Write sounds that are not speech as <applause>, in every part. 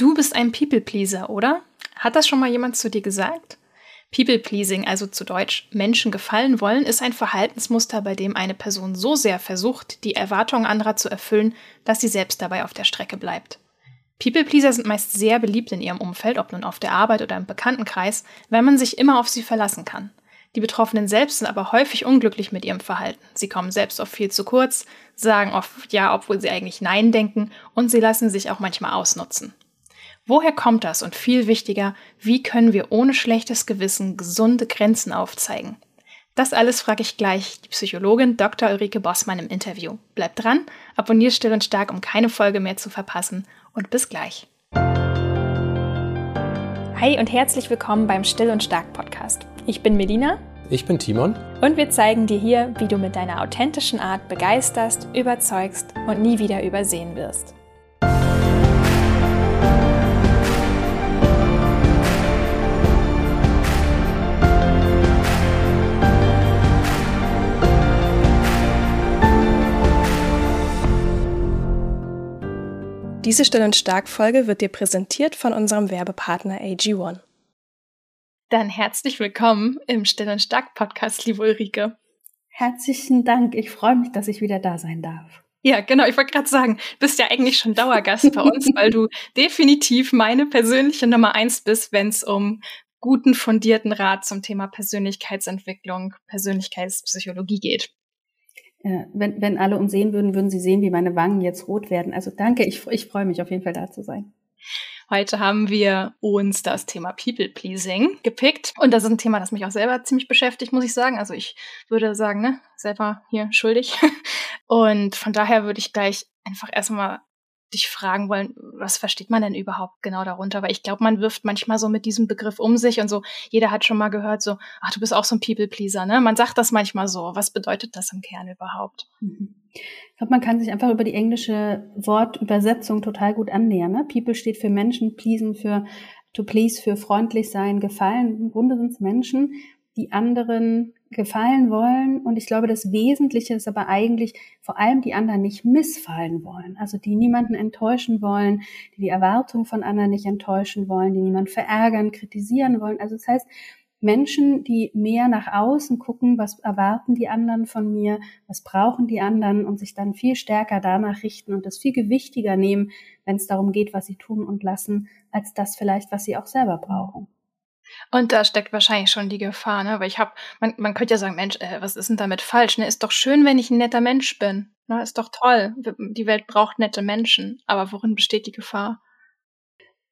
Du bist ein People-Pleaser, oder? Hat das schon mal jemand zu dir gesagt? People-Pleasing, also zu Deutsch Menschen gefallen wollen, ist ein Verhaltensmuster, bei dem eine Person so sehr versucht, die Erwartungen anderer zu erfüllen, dass sie selbst dabei auf der Strecke bleibt. People-Pleaser sind meist sehr beliebt in ihrem Umfeld, ob nun auf der Arbeit oder im Bekanntenkreis, weil man sich immer auf sie verlassen kann. Die Betroffenen selbst sind aber häufig unglücklich mit ihrem Verhalten. Sie kommen selbst oft viel zu kurz, sagen oft ja, obwohl sie eigentlich Nein denken und sie lassen sich auch manchmal ausnutzen. Woher kommt das? Und viel wichtiger, wie können wir ohne schlechtes Gewissen gesunde Grenzen aufzeigen? Das alles frage ich gleich die Psychologin Dr. Ulrike Bossmann im Interview. Bleibt dran, abonniert still und stark, um keine Folge mehr zu verpassen und bis gleich. Hi und herzlich willkommen beim Still und Stark Podcast. Ich bin Melina. Ich bin Timon. Und wir zeigen dir hier, wie du mit deiner authentischen Art begeisterst, überzeugst und nie wieder übersehen wirst. Diese Still und Stark Folge wird dir präsentiert von unserem Werbepartner AG1. Dann herzlich willkommen im Still und Stark Podcast, liebe Ulrike. Herzlichen Dank. Ich freue mich, dass ich wieder da sein darf. Ja, genau. Ich wollte gerade sagen, bist ja eigentlich schon Dauergast bei uns, <laughs> weil du definitiv meine persönliche Nummer eins bist, wenn es um guten, fundierten Rat zum Thema Persönlichkeitsentwicklung, Persönlichkeitspsychologie geht. Ja, wenn, wenn alle uns sehen würden, würden sie sehen, wie meine Wangen jetzt rot werden. Also danke, ich, ich freue mich auf jeden Fall da zu sein. Heute haben wir uns das Thema People Pleasing gepickt. Und das ist ein Thema, das mich auch selber ziemlich beschäftigt, muss ich sagen. Also ich würde sagen, ne, selber hier schuldig. <laughs> Und von daher würde ich gleich einfach erstmal dich fragen wollen, was versteht man denn überhaupt genau darunter? Weil ich glaube, man wirft manchmal so mit diesem Begriff um sich und so, jeder hat schon mal gehört, so, ach, du bist auch so ein People-Pleaser, ne? Man sagt das manchmal so. Was bedeutet das im Kern überhaupt? Mhm. Ich glaube, man kann sich einfach über die englische Wortübersetzung total gut annähern. Ne? People steht für Menschen, pleasen für to please für freundlich sein, gefallen. Im Grunde sind es Menschen, die anderen gefallen wollen. Und ich glaube, das Wesentliche ist aber eigentlich vor allem die anderen nicht missfallen wollen. Also die niemanden enttäuschen wollen, die die Erwartungen von anderen nicht enttäuschen wollen, die niemanden verärgern, kritisieren wollen. Also das heißt, Menschen, die mehr nach außen gucken, was erwarten die anderen von mir, was brauchen die anderen und sich dann viel stärker danach richten und das viel gewichtiger nehmen, wenn es darum geht, was sie tun und lassen, als das vielleicht, was sie auch selber brauchen. Und da steckt wahrscheinlich schon die Gefahr, ne? Weil ich habe, man, man könnte ja sagen, Mensch, äh, was ist denn damit falsch? Ne? Ist doch schön, wenn ich ein netter Mensch bin. Ne? Ist doch toll. Die Welt braucht nette Menschen. Aber worin besteht die Gefahr?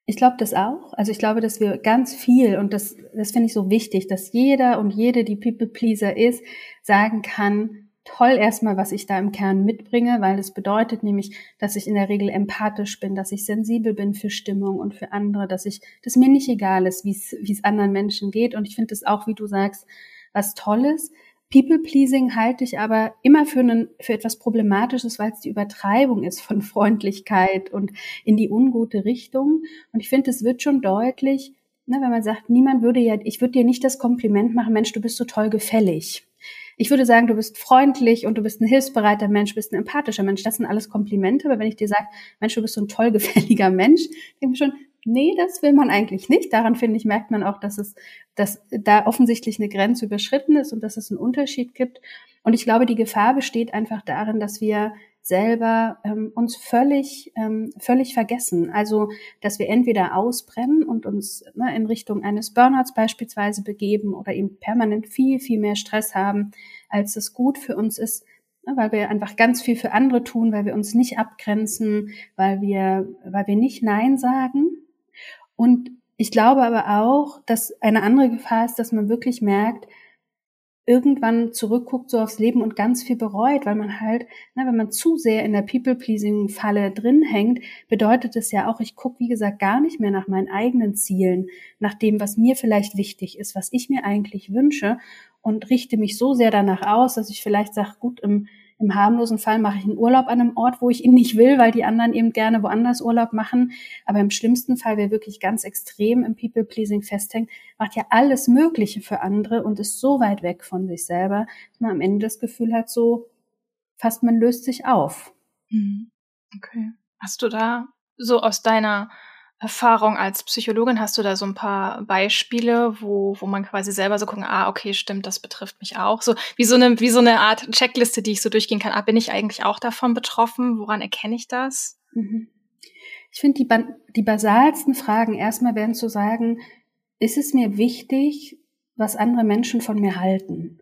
Ich glaube das auch. Also ich glaube, dass wir ganz viel, und das, das finde ich so wichtig, dass jeder und jede, die People-Pleaser ist, sagen kann, toll erstmal, was ich da im Kern mitbringe, weil es bedeutet nämlich, dass ich in der Regel empathisch bin, dass ich sensibel bin für Stimmung und für andere, dass ich, dass mir nicht egal ist, wie es anderen Menschen geht. Und ich finde es auch, wie du sagst, was Tolles. People-Pleasing halte ich aber immer für, einen, für etwas Problematisches, weil es die Übertreibung ist von Freundlichkeit und in die ungute Richtung. Und ich finde, es wird schon deutlich, ne, wenn man sagt, niemand würde ja, ich würde dir nicht das Kompliment machen, Mensch, du bist so toll gefällig. Ich würde sagen, du bist freundlich und du bist ein hilfsbereiter Mensch, bist ein empathischer Mensch. Das sind alles Komplimente. Aber wenn ich dir sage, Mensch, du bist so ein toll gefälliger Mensch, denke ich schon, nee, das will man eigentlich nicht. Daran finde ich, merkt man auch, dass es, dass da offensichtlich eine Grenze überschritten ist und dass es einen Unterschied gibt. Und ich glaube, die Gefahr besteht einfach darin, dass wir selber ähm, uns völlig, ähm, völlig vergessen. Also, dass wir entweder ausbrennen und uns ne, in Richtung eines Burnouts beispielsweise begeben oder eben permanent viel, viel mehr Stress haben, als es gut für uns ist, ne, weil wir einfach ganz viel für andere tun, weil wir uns nicht abgrenzen, weil wir, weil wir nicht Nein sagen. Und ich glaube aber auch, dass eine andere Gefahr ist, dass man wirklich merkt, irgendwann zurückguckt so aufs Leben und ganz viel bereut, weil man halt, ne, wenn man zu sehr in der People-Pleasing-Falle drin hängt, bedeutet es ja auch, ich gucke, wie gesagt, gar nicht mehr nach meinen eigenen Zielen, nach dem, was mir vielleicht wichtig ist, was ich mir eigentlich wünsche und richte mich so sehr danach aus, dass ich vielleicht sage, gut, im im harmlosen Fall mache ich einen Urlaub an einem Ort, wo ich ihn nicht will, weil die anderen eben gerne woanders Urlaub machen. Aber im schlimmsten Fall, wer wirklich ganz extrem im People-Pleasing festhängt, macht ja alles Mögliche für andere und ist so weit weg von sich selber, dass man am Ende das Gefühl hat, so fast man löst sich auf. Mhm. Okay. Hast du da so aus deiner Erfahrung als Psychologin hast du da so ein paar Beispiele, wo, wo man quasi selber so gucken, ah, okay, stimmt, das betrifft mich auch. So wie so eine, wie so eine Art Checkliste, die ich so durchgehen kann. Ah, bin ich eigentlich auch davon betroffen? Woran erkenne ich das? Mhm. Ich finde die, die basalsten Fragen erstmal werden zu sagen, ist es mir wichtig, was andere Menschen von mir halten?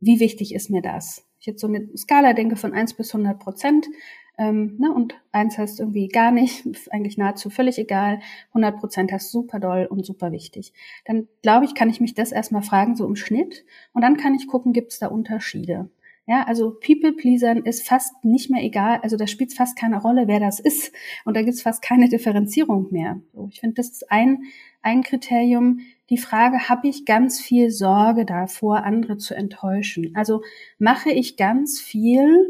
Wie wichtig ist mir das? Ich jetzt so eine Skala denke von eins bis 100 Prozent. Ähm, ne, und eins heißt irgendwie gar nicht, eigentlich nahezu völlig egal. 100 Prozent heißt super doll und super wichtig. Dann glaube ich, kann ich mich das erstmal fragen, so im Schnitt. Und dann kann ich gucken, gibt es da Unterschiede? Ja, also People-Pleasern ist fast nicht mehr egal, also da spielt fast keine Rolle, wer das ist. Und da gibt es fast keine Differenzierung mehr. So, ich finde, das ist ein, ein Kriterium. Die Frage, habe ich ganz viel Sorge davor, andere zu enttäuschen? Also mache ich ganz viel,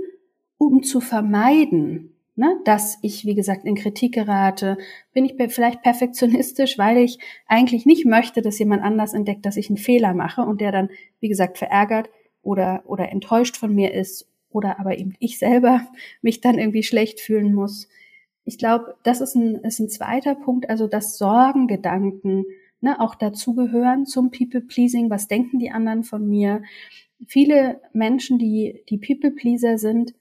um zu vermeiden, ne, dass ich, wie gesagt, in Kritik gerate? Bin ich vielleicht perfektionistisch, weil ich eigentlich nicht möchte, dass jemand anders entdeckt, dass ich einen Fehler mache und der dann, wie gesagt, verärgert oder, oder enttäuscht von mir ist oder aber eben ich selber <laughs> mich dann irgendwie schlecht fühlen muss. Ich glaube, das ist ein, ist ein zweiter Punkt, also dass Sorgengedanken ne, auch dazugehören zum People-Pleasing. Was denken die anderen von mir? Viele Menschen, die, die People-Pleaser sind,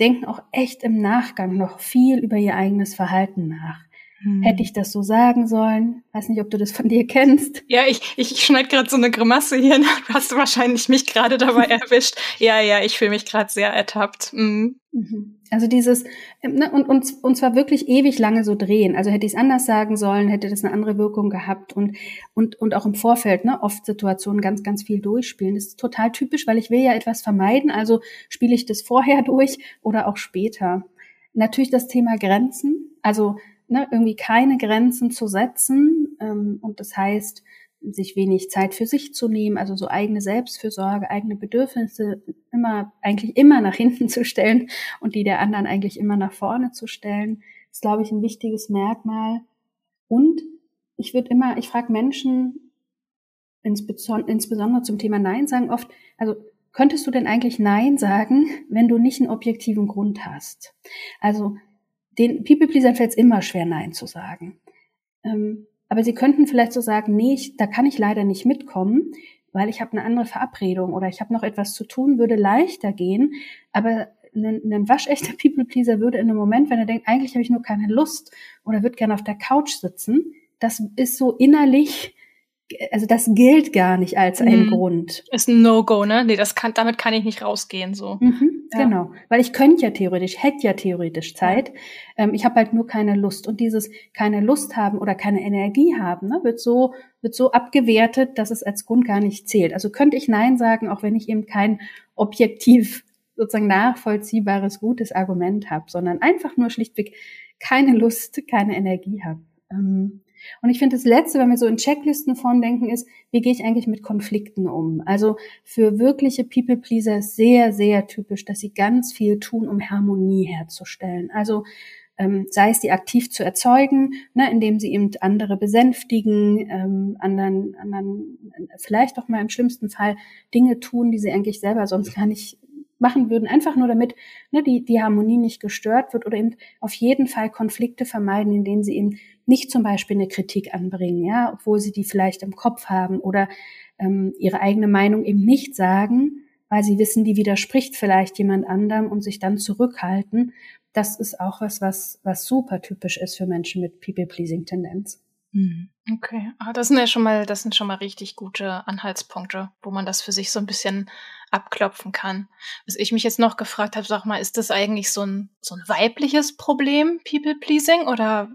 denken auch echt im Nachgang noch viel über ihr eigenes Verhalten nach. Hm. Hätte ich das so sagen sollen? Weiß nicht, ob du das von dir kennst. Ja, ich, ich schneide gerade so eine Grimasse hier. <laughs> Du hast wahrscheinlich mich gerade dabei <laughs> erwischt. Ja, ja, ich fühle mich gerade sehr ertappt. Mhm. mhm. Also dieses, ne, und, und, und zwar wirklich ewig lange so drehen. Also hätte ich es anders sagen sollen, hätte das eine andere Wirkung gehabt und, und, und auch im Vorfeld, ne, oft Situationen ganz, ganz viel durchspielen. Das ist total typisch, weil ich will ja etwas vermeiden, also spiele ich das vorher <laughs> durch oder auch später. Natürlich das Thema Grenzen. Also ne, irgendwie keine Grenzen zu setzen. Ähm, und das heißt, sich wenig Zeit für sich zu nehmen, also so eigene Selbstfürsorge, eigene Bedürfnisse immer, eigentlich immer nach hinten <laughs> zu stellen und die der anderen eigentlich immer nach vorne zu stellen, ist, glaube ich, ein wichtiges Merkmal. Und ich würde immer, ich frage Menschen, insbesondere zum Thema Nein sagen, oft, also könntest du denn eigentlich Nein sagen, wenn du nicht einen objektiven Grund hast? Also den People-Pleasern fällt es immer schwer, Nein zu sagen. Ähm, aber sie könnten vielleicht so sagen, nee, ich, da kann ich leider nicht mitkommen, weil ich habe eine andere Verabredung oder ich habe noch etwas zu tun, würde leichter gehen. Aber ein, ein waschechter <laughs> People-Pleaser würde in einem Moment, wenn er denkt, eigentlich habe ich nur keine Lust oder würde gerne auf der Couch sitzen, das ist so innerlich also das gilt gar nicht als ein mhm. Grund. Ist ein No-Go, ne? Nee, das kann, damit kann ich nicht rausgehen, so. Mhm, ja. Genau. Weil ich könnte ja theoretisch, hätte ja theoretisch Zeit. Ja. Ähm, ich habe halt nur keine Lust. Und dieses keine Lust haben oder keine Energie haben, ne, wird so, wird so abgewertet, dass es als Grund gar nicht zählt. Also könnte ich Nein sagen, auch wenn ich eben kein objektiv <laughs> sozusagen nachvollziehbares, gutes Argument habe, sondern einfach nur schlichtweg keine Lust, keine Energie habe. Ähm, und ich finde das Letzte, wenn wir so in Checklistenform denken, ist, wie gehe ich eigentlich mit Konflikten um? Also für wirkliche People-Pleaser ist sehr, sehr typisch, dass sie ganz viel tun, um Harmonie herzustellen. Also ähm, sei es die aktiv zu erzeugen, ne, indem sie eben andere besänftigen, ähm, anderen, anderen vielleicht auch mal im schlimmsten Fall Dinge tun, die sie eigentlich selber sonst gar nicht machen würden, einfach nur damit ne, die, die Harmonie nicht gestört wird oder eben auf jeden Fall Konflikte vermeiden, indem sie eben nicht zum Beispiel eine Kritik anbringen, ja, obwohl sie die vielleicht im Kopf haben oder ähm, ihre eigene Meinung eben nicht sagen, weil sie wissen, die widerspricht vielleicht jemand anderem und sich dann zurückhalten. Das ist auch was, was, was super typisch ist für Menschen mit People-Pleasing-Tendenz. Mhm. Okay, ah, das sind ja schon mal, das sind schon mal richtig gute Anhaltspunkte, wo man das für sich so ein bisschen abklopfen kann. Was ich mich jetzt noch gefragt habe, sag mal, ist das eigentlich so ein, so ein weibliches Problem, People Pleasing, oder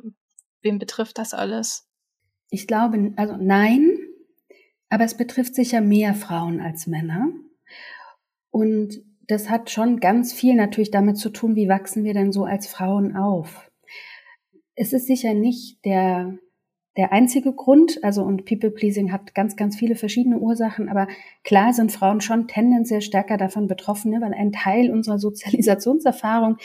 wem betrifft das alles? Ich glaube, also nein, aber es betrifft sicher mehr Frauen als Männer. Und das hat schon ganz viel natürlich damit zu tun, wie wachsen wir denn so als Frauen auf. Es ist sicher nicht der der einzige Grund. Also und People Pleasing hat ganz, ganz viele verschiedene Ursachen, aber klar sind Frauen schon tendenziell stärker davon betroffen, ne, weil ein Teil unserer Sozialisationserfahrung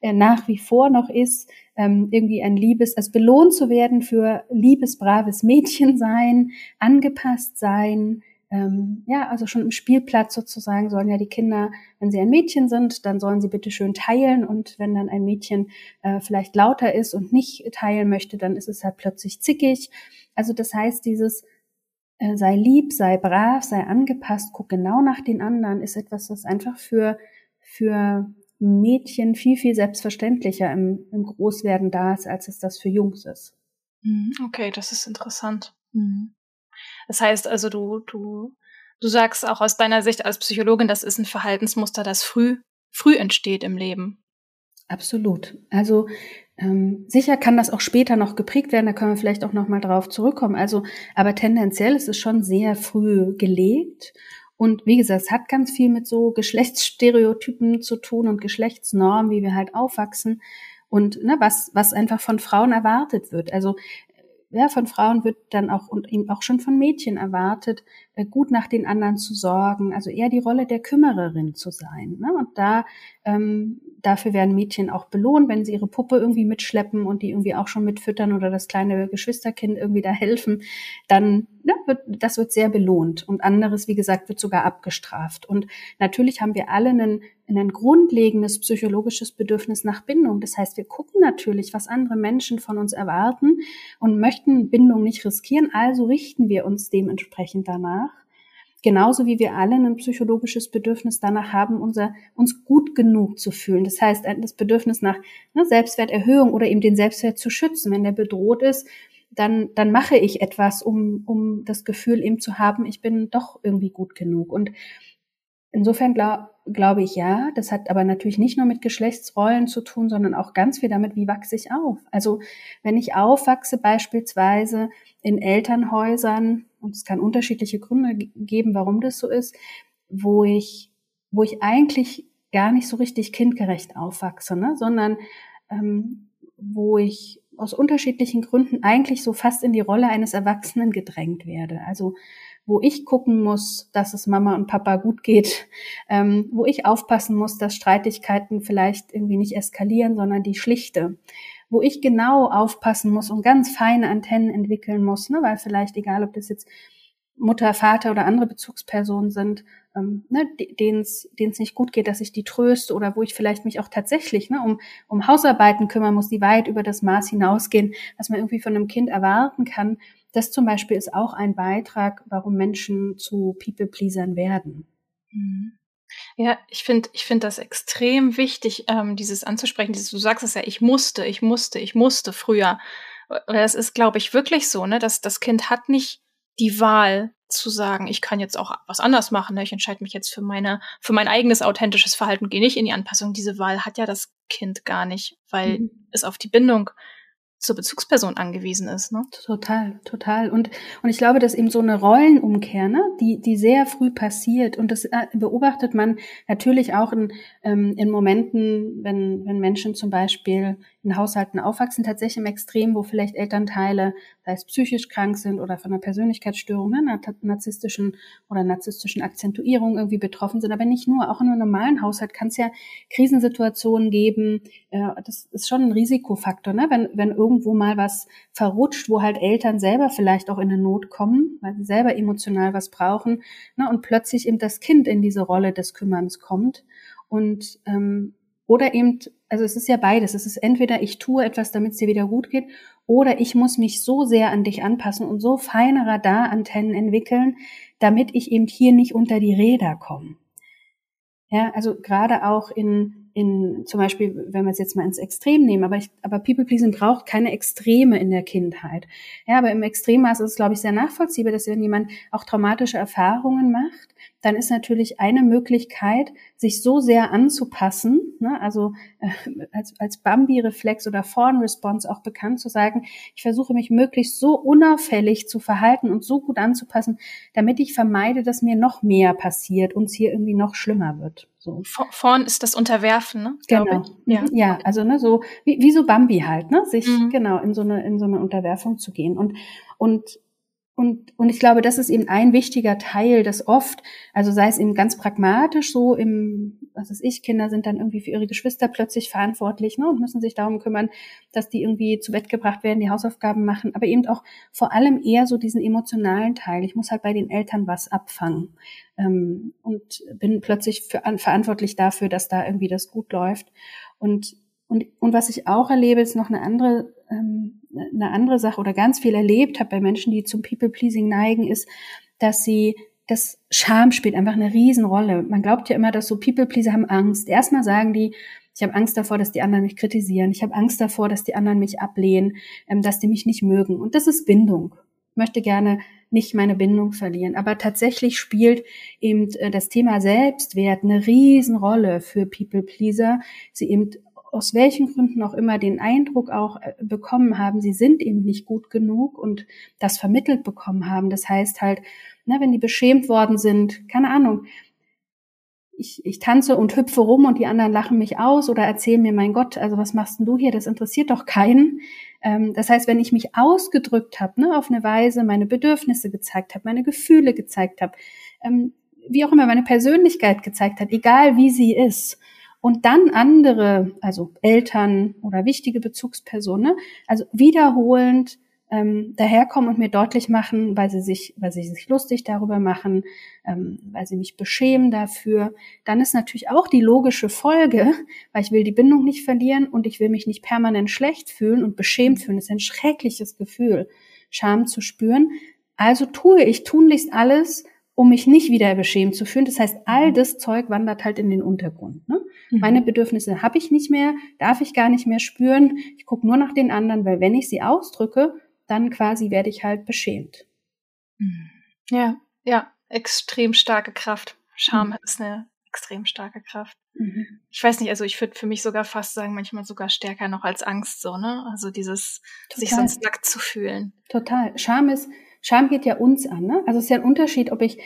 äh, nach wie vor noch ist, ähm, irgendwie ein liebes, also belohnt zu werden für liebes, braves Mädchen sein, angepasst sein, ähm, ja, also schon im Spielplatz sozusagen sollen ja die Kinder, wenn sie ein Mädchen sind, dann sollen sie bitte schön teilen und wenn dann ein Mädchen äh, vielleicht lauter ist und nicht teilen möchte, dann ist es halt plötzlich zickig. Also das heißt, dieses äh, sei lieb, sei brav, sei angepasst, guck genau nach den anderen, ist etwas, was einfach für, für Mädchen viel, viel selbstverständlicher im, im Großwerden da ist, als es das für Jungs ist. Mhm, okay, das ist interessant. Mhm. Das heißt also, du, du, du sagst auch aus deiner Sicht als Psychologin, das ist ein Verhaltensmuster, das früh, früh entsteht im Leben. Absolut. Also ähm, sicher kann das auch später noch geprägt werden, da können wir vielleicht auch noch mal drauf zurückkommen. Also, aber tendenziell ist es schon sehr früh gelegt. Und wie gesagt, es hat ganz viel mit so Geschlechtsstereotypen zu tun und Geschlechtsnormen, wie wir halt aufwachsen und ne, was, was einfach von Frauen erwartet wird. Also ja, von Frauen wird dann auch und eben auch schon von Mädchen erwartet, äh, gut nach den anderen zu sorgen, also eher die Rolle der Kümmererin zu sein. Ne? Und da ähm, dafür werden Mädchen auch belohnt, wenn sie ihre Puppe irgendwie mitschleppen und die irgendwie auch schon mitfüttern oder das kleine Geschwisterkind irgendwie da helfen, dann ne, wird das wird sehr belohnt und anderes, wie gesagt, wird sogar abgestraft. Und natürlich haben wir alle einen, ein grundlegendes psychologisches Bedürfnis nach Bindung. Das heißt, wir gucken natürlich, was andere Menschen von uns erwarten und möchten Bindung nicht riskieren, also richten wir uns dementsprechend danach. Genauso wie wir alle ein psychologisches Bedürfnis danach haben, unser, uns gut genug zu fühlen. Das heißt, das Bedürfnis nach ne, Selbstwerterhöhung oder eben den Selbstwert zu schützen. Wenn der bedroht ist, dann, dann mache ich etwas, um, um das Gefühl eben zu haben, ich bin doch irgendwie gut genug. Und insofern glaube glaube ich ja. Das hat aber natürlich nicht nur mit Geschlechtsrollen zu tun, sondern auch ganz viel damit, wie wachse ich auf. Also wenn ich aufwachse beispielsweise in Elternhäusern, und es kann unterschiedliche Gründe geben, warum das so ist, wo ich, wo ich eigentlich gar nicht so richtig kindgerecht aufwachse, ne? sondern ähm, wo ich aus unterschiedlichen Gründen eigentlich so fast in die Rolle eines Erwachsenen gedrängt werde. Also wo ich gucken muss, dass es Mama und Papa gut geht, <laughs> ähm, wo ich aufpassen muss, dass Streitigkeiten vielleicht irgendwie nicht eskalieren, sondern die schlichte, wo ich genau aufpassen muss und ganz feine Antennen entwickeln muss, ne, weil vielleicht egal, ob das jetzt Mutter, Vater oder andere Bezugspersonen sind, ähm, ne, denen es nicht gut geht, dass ich die tröste oder wo ich vielleicht mich auch tatsächlich ne, um, um Hausarbeiten kümmern muss, die weit über das Maß hinausgehen, was man irgendwie von einem Kind erwarten kann. Das zum Beispiel ist auch ein Beitrag, warum Menschen zu People-Pleasern werden. Mhm. Ja, ich finde ich finde das extrem wichtig, ähm, dieses anzusprechen. Dieses, du sagst es ja, ich musste, ich musste, ich musste früher. Das ist, glaube ich, wirklich so, ne? dass das Kind hat nicht die Wahl zu sagen, ich kann jetzt auch was anders machen. Ne? Ich entscheide mich jetzt für meine, für mein eigenes authentisches Verhalten, gehe nicht in die Anpassung. Diese Wahl hat ja das Kind gar nicht, weil mhm. es auf die Bindung zur Bezugsperson angewiesen ist. Ne? Total, total. Und, und ich glaube, dass eben so eine Rollenumkehr, ne, die, die sehr früh passiert, und das äh, beobachtet man natürlich auch in, ähm, in Momenten, wenn, wenn Menschen zum Beispiel in Haushalten aufwachsen, tatsächlich im Extrem, wo vielleicht Elternteile, sei es psychisch krank sind oder von einer Persönlichkeitsstörung, ne, einer narzisstischen oder narzisstischen Akzentuierung irgendwie betroffen sind, aber nicht nur. Auch in einem normalen Haushalt kann es ja Krisensituationen geben. Äh, das ist schon ein Risikofaktor, ne? wenn, wenn irgendwo mal was verrutscht, wo halt Eltern selber vielleicht auch in eine Not kommen, weil sie selber emotional was brauchen ne? und plötzlich eben das Kind in diese Rolle des Kümmerns kommt. Und ähm, oder eben, also es ist ja beides. Es ist entweder ich tue etwas, damit es dir wieder gut geht, oder ich muss mich so sehr an dich anpassen und so feine Radarantennen entwickeln, damit ich eben hier nicht unter die Räder komme. Ja, also gerade auch in, in zum Beispiel, wenn wir es jetzt mal ins Extrem nehmen, aber, ich, aber People Pleasing braucht keine Extreme in der Kindheit. Ja, aber im Extremmaß ist es, glaube ich, sehr nachvollziehbar, dass wenn jemand auch traumatische Erfahrungen macht, dann ist natürlich eine Möglichkeit, sich so sehr anzupassen, ne, also äh, als, als Bambi-Reflex oder Fawn-Response auch bekannt zu sagen, ich versuche mich möglichst so unauffällig zu verhalten und so gut anzupassen, damit ich vermeide, dass mir noch mehr passiert und es hier irgendwie noch schlimmer wird. So. Fawn ist das Unterwerfen, ne? Genau. Ja. ja, also ne, so wie, wie so Bambi halt, ne, sich mhm. genau in so eine in so eine Unterwerfung zu gehen und und und, und ich glaube, das ist eben ein wichtiger Teil, dass oft, also sei es eben ganz pragmatisch so im, was weiß ich, Kinder sind dann irgendwie für ihre Geschwister plötzlich verantwortlich ne, und müssen sich darum kümmern, dass die irgendwie zu Bett gebracht werden, die Hausaufgaben machen, aber eben auch vor allem eher so diesen emotionalen Teil. Ich muss halt bei den Eltern was abfangen ähm, und bin plötzlich für, verantwortlich dafür, dass da irgendwie das gut läuft. Und und, und was ich auch erlebe, ist noch eine andere, ähm, eine andere Sache oder ganz viel erlebt habe bei Menschen, die zum People-Pleasing neigen, ist, dass sie das Scham spielt einfach eine Riesenrolle. Man glaubt ja immer, dass so People-Pleaser haben Angst. Erstmal sagen die, ich habe Angst davor, dass die anderen mich kritisieren. Ich habe Angst davor, dass die anderen mich ablehnen, ähm, dass die mich nicht mögen. Und das ist Bindung. Ich möchte gerne nicht meine Bindung verlieren. Aber tatsächlich spielt eben äh, das Thema Selbstwert eine Riesenrolle für People-Pleaser. Sie eben aus welchen Gründen auch immer den Eindruck auch äh, bekommen haben, sie sind eben nicht gut genug und das vermittelt bekommen haben. Das heißt halt, ne, wenn die beschämt worden sind, keine Ahnung, ich, ich tanze und hüpfe rum und die anderen lachen mich aus oder erzählen mir, mein Gott, also was machst denn du hier? Das interessiert doch keinen. Ähm, das heißt, wenn ich mich ausgedrückt habe, ne, auf eine Weise meine Bedürfnisse gezeigt habe, meine Gefühle gezeigt habe, ähm, wie auch immer meine Persönlichkeit gezeigt hat, egal wie sie ist, und dann andere, also Eltern oder wichtige Bezugspersonen, also wiederholend ähm, daherkommen und mir deutlich machen, weil sie sich, weil sie sich lustig darüber machen, ähm, weil sie mich beschämen dafür, dann ist natürlich auch die logische Folge, <laughs> weil ich will die Bindung nicht verlieren und ich will mich nicht permanent schlecht fühlen und beschämt fühlen. Das ist ein schreckliches Gefühl, Scham zu spüren. Also tue ich tunlichst alles, um mich nicht wieder beschämt zu fühlen. Das heißt, all das Zeug wandert halt in den Untergrund. Ne? Mhm. Meine Bedürfnisse habe ich nicht mehr, darf ich gar nicht mehr spüren. Ich gucke nur nach den anderen, weil wenn ich sie ausdrücke, dann quasi werde ich halt beschämt. Mhm. Ja, ja, extrem starke Kraft. Scham mhm. ist eine extrem starke Kraft. Mhm. Ich weiß nicht, also ich würde für mich sogar fast sagen, manchmal sogar stärker noch als Angst so, ne? Also dieses Total. sich sonst nackt zu fühlen. Total. Scham ist Scham geht ja uns an. Ne? Also es ist ja ein Unterschied, ob ich,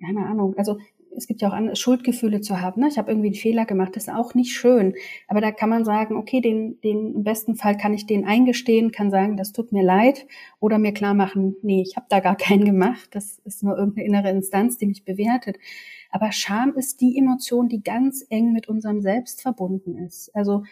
keine Ahnung, also es gibt ja auch andere Schuldgefühle zu haben. Ne? Ich habe irgendwie einen Fehler gemacht, das ist auch nicht schön. Aber da kann man sagen, okay, den, den im besten Fall kann ich den eingestehen, kann sagen, das tut mir leid, oder mir klar machen, nee, ich habe da gar keinen gemacht. Das ist nur irgendeine innere Instanz, die mich bewertet. Aber Scham ist die Emotion, die ganz eng mit unserem Selbst verbunden ist. Also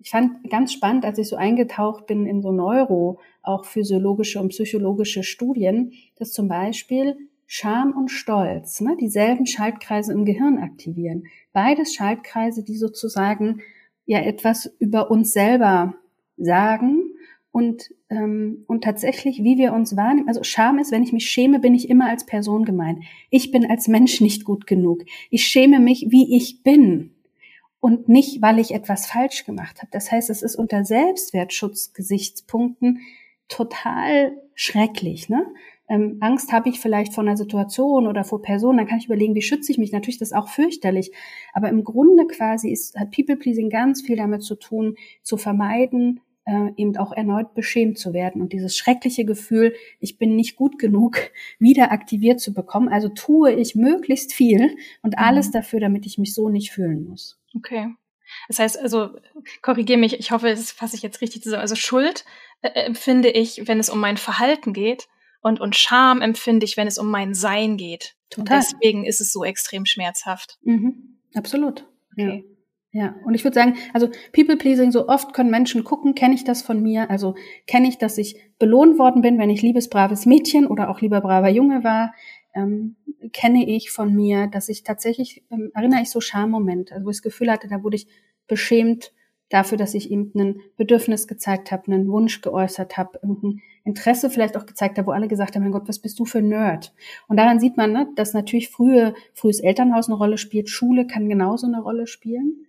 ich fand ganz spannend, als ich so eingetaucht bin in so Neuro, auch physiologische und psychologische Studien, dass zum Beispiel Scham und Stolz ne, dieselben Schaltkreise im Gehirn aktivieren. Beides Schaltkreise, die sozusagen ja etwas über uns selber sagen und, ähm, und tatsächlich, wie wir uns wahrnehmen. Also Scham ist, wenn ich mich schäme, bin ich immer als Person gemeint. Ich bin als Mensch nicht gut genug. Ich schäme mich, wie ich bin und nicht, weil ich etwas falsch gemacht habe. Das heißt, es ist unter Selbstwertschutzgesichtspunkten total schrecklich. Ne? Ähm, Angst habe ich vielleicht vor einer Situation oder vor Personen, dann kann ich überlegen, wie schütze ich mich. Natürlich das ist auch fürchterlich, aber im Grunde quasi ist, hat People-Pleasing ganz viel damit zu tun, zu vermeiden, äh, eben auch erneut beschämt zu werden und dieses schreckliche Gefühl, ich bin nicht gut genug, <laughs> wieder aktiviert zu bekommen. Also tue ich möglichst viel und alles mhm. dafür, damit ich mich so nicht fühlen muss. Okay. Das heißt also, korrigiere mich, ich hoffe, das fasse ich jetzt richtig zusammen. Also Schuld äh, empfinde ich, wenn es um mein Verhalten geht und, und Scham empfinde ich, wenn es um mein Sein geht. Total. Und deswegen ist es so extrem schmerzhaft. Mhm. Absolut. Okay. Ja. ja. und ich würde sagen, also People-Pleasing, so oft können Menschen gucken, kenne ich das von mir? Also kenne ich, dass ich belohnt worden bin, wenn ich liebes, braves Mädchen oder auch lieber braver Junge war? Ähm, kenne ich von mir, dass ich tatsächlich, ähm, erinnere ich so Schammomente, also wo ich das Gefühl hatte, da wurde ich beschämt dafür, dass ich ihm ein Bedürfnis gezeigt habe, einen Wunsch geäußert habe, irgendein Interesse vielleicht auch gezeigt habe, wo alle gesagt haben, mein Gott, was bist du für ein Nerd? Und daran sieht man, ne, dass natürlich frühe, frühes Elternhaus eine Rolle spielt, Schule kann genauso eine Rolle spielen.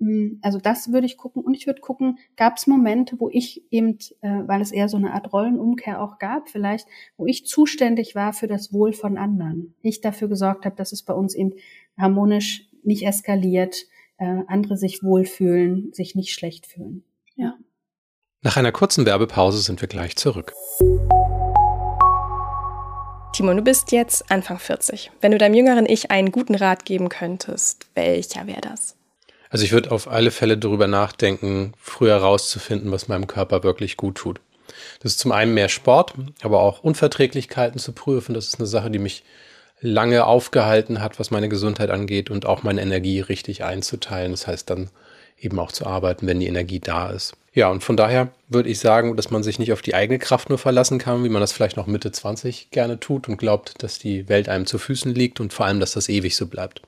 Hm, also das würde ich gucken und ich würde gucken, gab es Momente, wo ich eben, äh, weil es eher so eine Art Rollenumkehr auch gab, vielleicht, wo ich zuständig war für das Wohl von anderen. Ich dafür gesorgt habe, dass es bei uns eben harmonisch nicht eskaliert, äh, andere sich wohlfühlen, sich nicht schlecht fühlen. Ja. Nach einer kurzen Werbepause sind wir gleich zurück. Timon, du bist jetzt Anfang 40. Wenn du deinem jüngeren Ich einen guten Rat geben könntest, welcher wäre das? Also ich würde auf alle Fälle darüber nachdenken, früher rauszufinden, was meinem Körper wirklich gut tut. Das ist zum einen mehr Sport, aber auch Unverträglichkeiten zu prüfen. Das ist eine Sache, die mich lange aufgehalten hat, was meine Gesundheit angeht und auch meine Energie richtig einzuteilen. Das heißt dann eben auch zu arbeiten, wenn die Energie da ist. Ja, und von daher würde ich sagen, dass man sich nicht auf die eigene Kraft nur verlassen kann, wie man das vielleicht noch Mitte 20 gerne tut und glaubt, dass die Welt einem zu Füßen liegt und vor allem, dass das ewig so bleibt.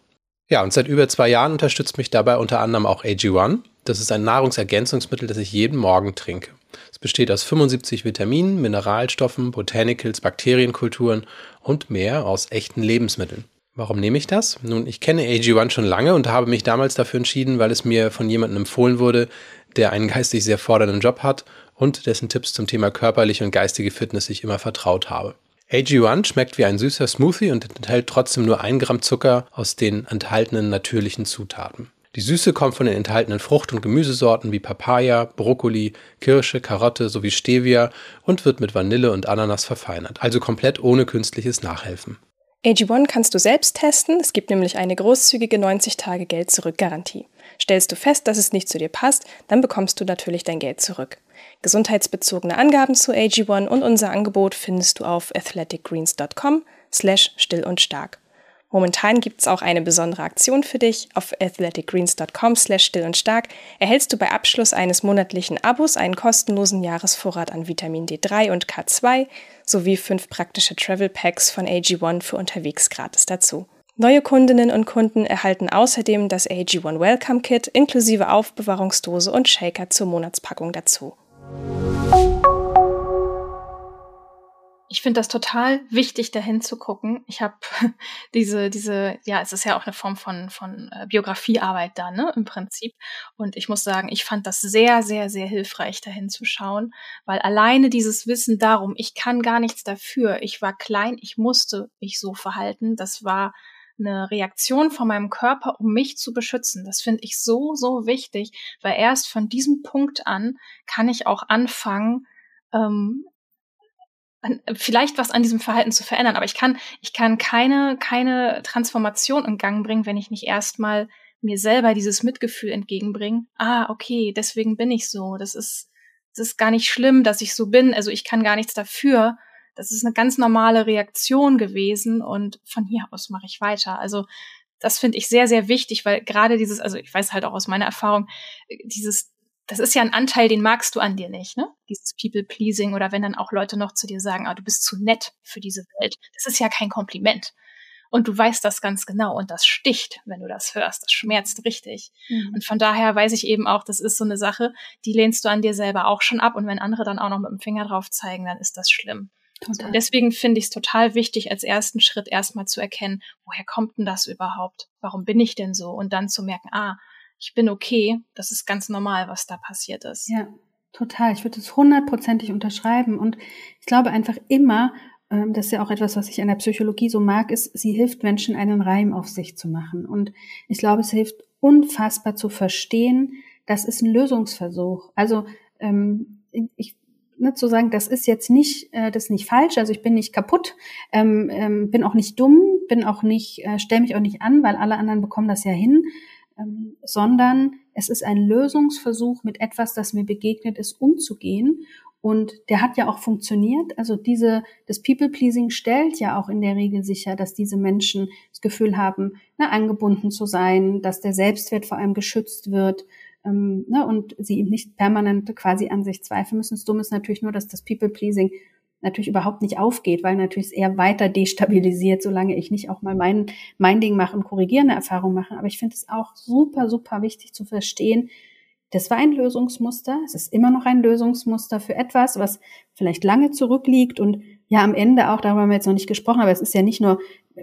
Ja, und seit über zwei Jahren unterstützt mich dabei unter anderem auch AG1. Das ist ein Nahrungsergänzungsmittel, das ich jeden Morgen trinke. Es besteht aus 75 Vitaminen, Mineralstoffen, Botanicals, Bakterienkulturen und mehr aus echten Lebensmitteln. Warum nehme ich das? Nun, ich kenne AG1 schon lange und habe mich damals dafür entschieden, weil es mir von jemandem empfohlen wurde, der einen geistig sehr fordernden Job hat und dessen Tipps zum Thema körperliche und geistige Fitness ich immer vertraut habe. AG1 schmeckt wie ein süßer Smoothie und enthält trotzdem nur ein Gramm Zucker aus den enthaltenen natürlichen Zutaten. Die Süße kommt von den enthaltenen Frucht- und Gemüsesorten wie Papaya, Brokkoli, Kirsche, Karotte sowie Stevia und wird mit Vanille und Ananas verfeinert, also komplett ohne künstliches Nachhelfen. AG1 kannst du selbst testen, es gibt nämlich eine großzügige 90-Tage-Geld-Zurück-Garantie. Stellst du fest, dass es nicht zu dir passt, dann bekommst du natürlich dein Geld zurück. Gesundheitsbezogene Angaben zu AG1 und unser Angebot findest du auf athleticgreens.com slash still und stark. Momentan gibt es auch eine besondere Aktion für dich. Auf athleticgreens.com slash still und stark erhältst du bei Abschluss eines monatlichen Abos einen kostenlosen Jahresvorrat an Vitamin D3 und K2 sowie fünf praktische Travel Packs von AG1 für unterwegs gratis dazu. Neue Kundinnen und Kunden erhalten außerdem das AG1 Welcome Kit inklusive Aufbewahrungsdose und Shaker zur Monatspackung dazu. Ich finde das total wichtig, dahin zu gucken. Ich habe <laughs> diese, diese, ja, es ist ja auch eine Form von, von äh, Biografiearbeit da, ne, im Prinzip. Und ich muss sagen, ich fand das sehr, sehr, sehr hilfreich, dahin zu schauen, weil alleine dieses Wissen darum, ich kann gar nichts dafür, ich war klein, ich musste mich so verhalten, das war eine Reaktion von meinem Körper, um mich zu beschützen. Das finde ich so, so wichtig, weil erst von diesem Punkt an kann ich auch anfangen, ähm, vielleicht was an diesem Verhalten zu verändern, aber ich kann, ich kann keine, keine Transformation in Gang bringen, wenn ich nicht erstmal mir selber dieses Mitgefühl entgegenbringe. Ah, okay, deswegen bin ich so. Das ist, das ist gar nicht schlimm, dass ich so bin. Also ich kann gar nichts dafür. Das ist eine ganz normale Reaktion gewesen und von hier aus mache ich weiter. Also das finde ich sehr, sehr wichtig, weil gerade dieses, also ich weiß halt auch aus meiner Erfahrung, dieses das ist ja ein Anteil, den magst du an dir nicht, ne? Dieses People-Pleasing oder wenn dann auch Leute noch zu dir sagen, ah, du bist zu nett für diese Welt. Das ist ja kein Kompliment. Und du weißt das ganz genau und das sticht, wenn du das hörst. Das schmerzt richtig. Mhm. Und von daher weiß ich eben auch, das ist so eine Sache, die lehnst du an dir selber auch schon ab. Und wenn andere dann auch noch mit dem Finger drauf zeigen, dann ist das schlimm. Total. Und deswegen finde ich es total wichtig, als ersten Schritt erstmal zu erkennen, woher kommt denn das überhaupt? Warum bin ich denn so? Und dann zu merken, ah, ich bin okay, das ist ganz normal, was da passiert ist. Ja, total. Ich würde es hundertprozentig unterschreiben. Und ich glaube einfach immer, ähm, das ist ja auch etwas, was ich an der Psychologie so mag, ist, sie hilft Menschen, einen Reim auf sich zu machen. Und ich glaube, es hilft unfassbar zu verstehen, das ist ein Lösungsversuch. Also ähm, ich ne, zu sagen, das ist jetzt nicht, äh, das ist nicht falsch, also ich bin nicht kaputt, ähm, ähm, bin auch nicht dumm, bin auch nicht, äh, stelle mich auch nicht an, weil alle anderen bekommen das ja hin, ähm, sondern es ist ein Lösungsversuch mit etwas, das mir begegnet ist, umzugehen. Und der hat ja auch funktioniert. Also diese, das People-Pleasing stellt ja auch in der Regel sicher, dass diese Menschen das Gefühl haben, ne, angebunden zu sein, dass der Selbstwert vor allem geschützt wird ähm, ne, und sie nicht permanent quasi an sich zweifeln müssen. Das Dumme ist natürlich nur, dass das People-Pleasing natürlich überhaupt nicht aufgeht, weil natürlich es eher weiter destabilisiert, solange ich nicht auch mal mein, mein Ding mache und korrigierende Erfahrung mache. Aber ich finde es auch super, super wichtig zu verstehen, das war ein Lösungsmuster. Es ist immer noch ein Lösungsmuster für etwas, was vielleicht lange zurückliegt und ja am Ende auch, darüber haben wir jetzt noch nicht gesprochen, aber es ist ja nicht nur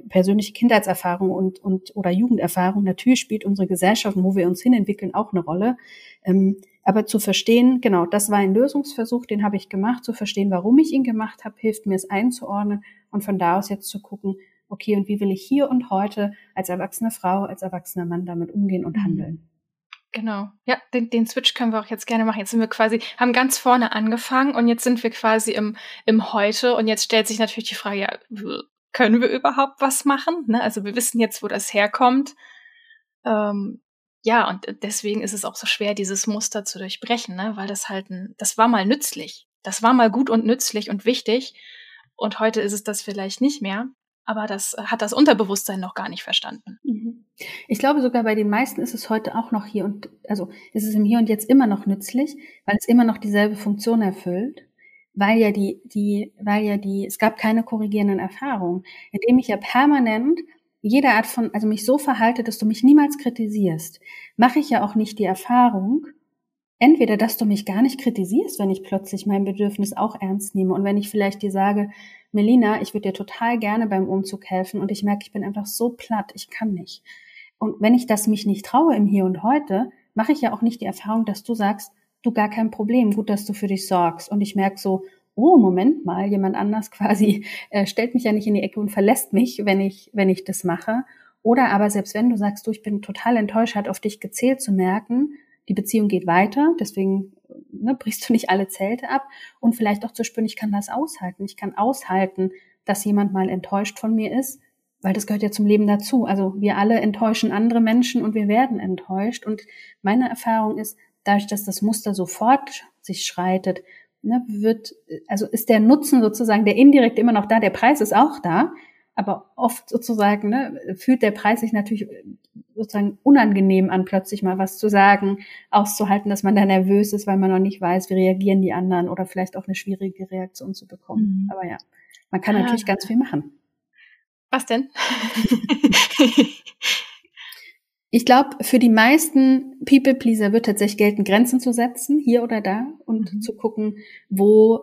persönliche Kindheitserfahrung und, und oder Jugenderfahrung. Natürlich spielt unsere Gesellschaft, wo wir uns hinentwickeln, auch eine Rolle. Ähm, aber zu verstehen, genau, das war ein Lösungsversuch, den habe ich gemacht. Zu verstehen, warum ich ihn gemacht habe, hilft mir es einzuordnen und von da aus jetzt zu gucken, okay, und wie will ich hier und heute als erwachsene Frau, als erwachsener Mann damit umgehen und mhm. handeln? Genau. Ja, den, den Switch können wir auch jetzt gerne machen. Jetzt sind wir quasi, haben ganz vorne angefangen und jetzt sind wir quasi im, im Heute und jetzt stellt sich natürlich die Frage, ja, können wir überhaupt was machen? Ne? Also wir wissen jetzt, wo das herkommt. Ähm, ja, und deswegen ist es auch so schwer, dieses Muster zu durchbrechen, ne? weil das halt ein, das war mal nützlich. das war mal gut und nützlich und wichtig und heute ist es das vielleicht nicht mehr. Aber das hat das Unterbewusstsein noch gar nicht verstanden. Mhm. Ich glaube sogar bei den meisten ist es heute auch noch hier und also ist es im Hier und Jetzt immer noch nützlich, weil es immer noch dieselbe Funktion erfüllt, weil ja die die weil ja die es gab keine korrigierenden Erfahrungen, indem ich ja permanent jede Art von also mich so verhalte, dass du mich niemals kritisierst, mache ich ja auch nicht die Erfahrung, entweder, dass du mich gar nicht kritisierst, wenn ich plötzlich mein Bedürfnis auch ernst nehme und wenn ich vielleicht dir sage, Melina, ich würde dir total gerne beim Umzug helfen und ich merke, ich bin einfach so platt, ich kann nicht. Und wenn ich das mich nicht traue im Hier und Heute, mache ich ja auch nicht die Erfahrung, dass du sagst, du gar kein Problem, gut, dass du für dich sorgst. Und ich merke so, oh, Moment mal, jemand anders quasi äh, stellt mich ja nicht in die Ecke und verlässt mich, wenn ich, wenn ich das mache. Oder aber selbst wenn du sagst, du, ich bin total enttäuscht, hat auf dich gezählt zu merken, die Beziehung geht weiter, deswegen ne, brichst du nicht alle Zelte ab und vielleicht auch zu spüren, ich kann das aushalten. Ich kann aushalten, dass jemand mal enttäuscht von mir ist, weil das gehört ja zum Leben dazu. Also wir alle enttäuschen andere Menschen und wir werden enttäuscht. Und meine Erfahrung ist, dadurch, dass das Muster sofort sich schreitet, ne, wird, also ist der Nutzen sozusagen der indirekt immer noch da, der Preis ist auch da, aber oft sozusagen ne, fühlt der Preis sich natürlich sozusagen unangenehm an, plötzlich mal was zu sagen, auszuhalten, dass man da nervös ist, weil man noch nicht weiß, wie reagieren die anderen oder vielleicht auch eine schwierige Reaktion zu bekommen. Mhm. Aber ja, man kann ah. natürlich ganz viel machen. Was denn? <laughs> ich glaube, für die meisten People-Pleaser wird tatsächlich gelten, Grenzen zu setzen, hier oder da, und mhm. zu gucken, wo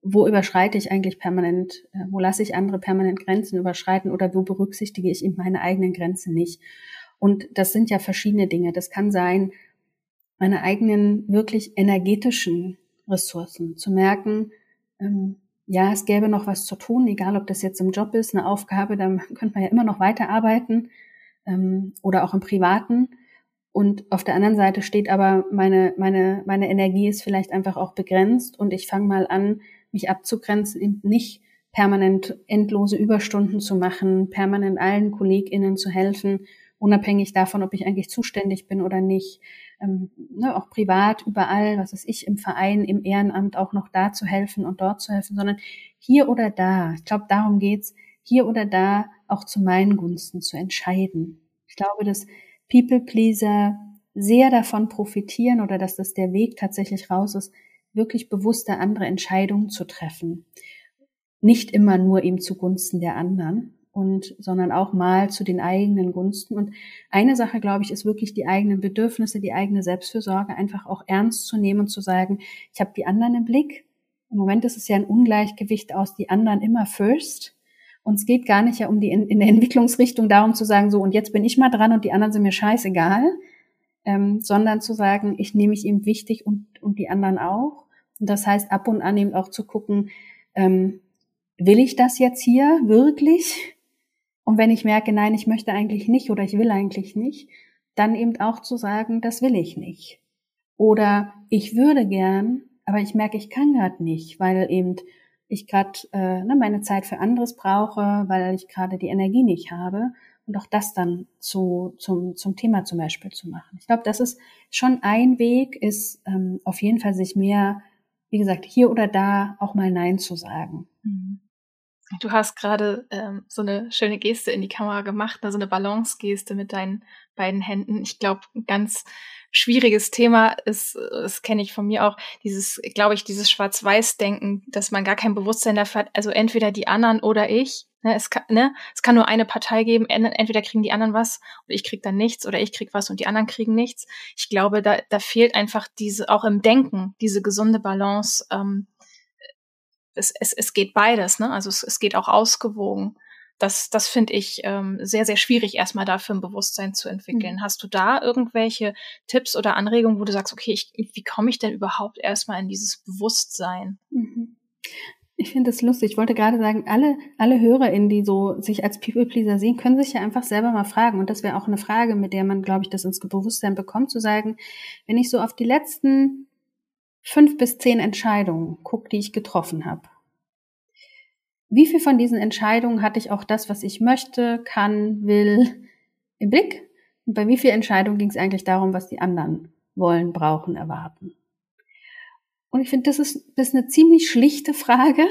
wo überschreite ich eigentlich permanent, äh, wo lasse ich andere permanent Grenzen überschreiten oder wo berücksichtige ich eben meine eigenen Grenzen nicht. Und das sind ja verschiedene Dinge. Das kann sein, meine eigenen wirklich energetischen Ressourcen zu merken, ähm, ja, es gäbe noch was zu tun, egal ob das jetzt im Job ist, eine Aufgabe, da <laughs> könnte man ja immer noch weiterarbeiten ähm, oder auch im Privaten. Und auf der anderen Seite steht aber, meine, meine, meine Energie ist vielleicht einfach auch begrenzt und ich fange mal an, mich abzugrenzen, eben nicht permanent endlose Überstunden zu machen, permanent allen KollegInnen zu helfen, unabhängig davon, ob ich eigentlich zuständig bin oder nicht, ähm, ne, auch privat, überall, was ist ich, im Verein, im Ehrenamt auch noch da zu helfen und dort zu helfen, sondern hier oder da, ich glaube, darum geht's, hier oder da auch zu meinen Gunsten zu entscheiden. Ich glaube, dass People-Pleaser sehr davon profitieren oder dass das der Weg tatsächlich raus ist, wirklich bewusste andere Entscheidungen zu treffen. Nicht immer nur eben zugunsten der anderen und, sondern auch mal zu den eigenen Gunsten. Und eine Sache, glaube ich, ist wirklich die eigenen Bedürfnisse, die eigene Selbstfürsorge einfach auch ernst zu nehmen und zu sagen, ich habe die anderen im Blick. Im Moment ist es ja ein Ungleichgewicht aus die anderen immer first. Und es geht gar nicht ja um die in, in der Entwicklungsrichtung darum zu sagen, so und jetzt bin ich mal dran und die anderen sind mir scheißegal, ähm, sondern zu sagen, ich nehme mich eben wichtig und, und die anderen auch. Und das heißt, ab und an eben auch zu gucken, ähm, will ich das jetzt hier wirklich? Und wenn ich merke, nein, ich möchte eigentlich nicht oder ich will eigentlich nicht, dann eben auch zu sagen, das will ich nicht. Oder ich würde gern, aber ich merke, ich kann gerade nicht, weil eben ich gerade äh, ne, meine Zeit für anderes brauche, weil ich gerade die Energie nicht habe und auch das dann zu, zum, zum Thema zum Beispiel zu machen. Ich glaube, das ist schon ein Weg, ist ähm, auf jeden Fall sich mehr wie gesagt, hier oder da auch mal Nein zu sagen. Mhm. Du hast gerade ähm, so eine schöne Geste in die Kamera gemacht, ne, so eine Balance-Geste mit deinen beiden Händen. Ich glaube, ganz schwieriges Thema ist, das kenne ich von mir auch, dieses, glaube ich, dieses Schwarz-Weiß-Denken, dass man gar kein Bewusstsein dafür hat, also entweder die anderen oder ich. Ne, es, kann, ne, es kann nur eine Partei geben, entweder kriegen die anderen was und ich krieg dann nichts oder ich krieg was und die anderen kriegen nichts. Ich glaube, da, da fehlt einfach diese, auch im Denken, diese gesunde Balance. Ähm, es, es, es geht beides, ne? Also es, es geht auch ausgewogen. Das, das finde ich ähm, sehr, sehr schwierig, erstmal dafür ein Bewusstsein zu entwickeln. Mhm. Hast du da irgendwelche Tipps oder Anregungen, wo du sagst, okay, ich, wie komme ich denn überhaupt erstmal in dieses Bewusstsein? Mhm. Ich finde das lustig. Ich wollte gerade sagen, alle, alle HörerInnen, die so sich als People-Pleaser sehen, können sich ja einfach selber mal fragen. Und das wäre auch eine Frage, mit der man, glaube ich, das ins Bewusstsein bekommt, zu sagen, wenn ich so auf die letzten fünf bis zehn Entscheidungen gucke, die ich getroffen habe. Wie viel von diesen Entscheidungen hatte ich auch das, was ich möchte, kann, will, im Blick? Und bei wie vielen Entscheidungen ging es eigentlich darum, was die anderen wollen, brauchen, erwarten? Und ich finde, das ist, das ist eine ziemlich schlichte Frage,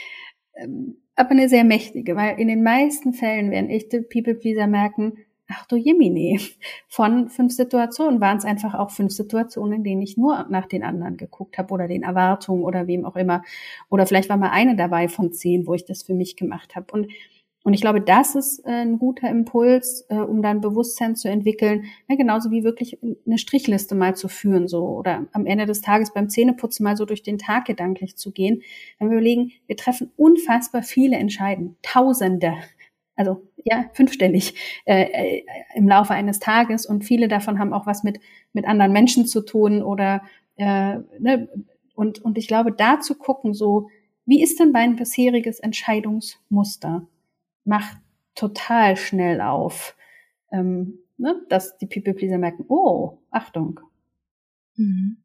<laughs> ähm, aber eine sehr mächtige, weil in den meisten Fällen werden echte People-Pleaser merken, ach du Jemine, von fünf Situationen waren es einfach auch fünf Situationen, in denen ich nur nach den anderen geguckt habe oder den Erwartungen oder wem auch immer. Oder vielleicht war mal eine dabei von zehn, wo ich das für mich gemacht habe. Und und ich glaube, das ist äh, ein guter Impuls, äh, um dann Bewusstsein zu entwickeln, ja, genauso wie wirklich eine Strichliste mal zu führen, so oder am Ende des Tages beim Zähneputzen mal so durch den Tag gedanklich zu gehen. Wenn wir überlegen, wir treffen unfassbar viele Entscheiden, Tausende, also ja fünfstellig äh, äh, im Laufe eines Tages und viele davon haben auch was mit mit anderen Menschen zu tun oder äh, ne, und und ich glaube, da zu gucken, so wie ist denn mein bisheriges Entscheidungsmuster? macht total schnell auf, ähm, ne, dass die People-Pleaser merken, oh, Achtung. Mhm.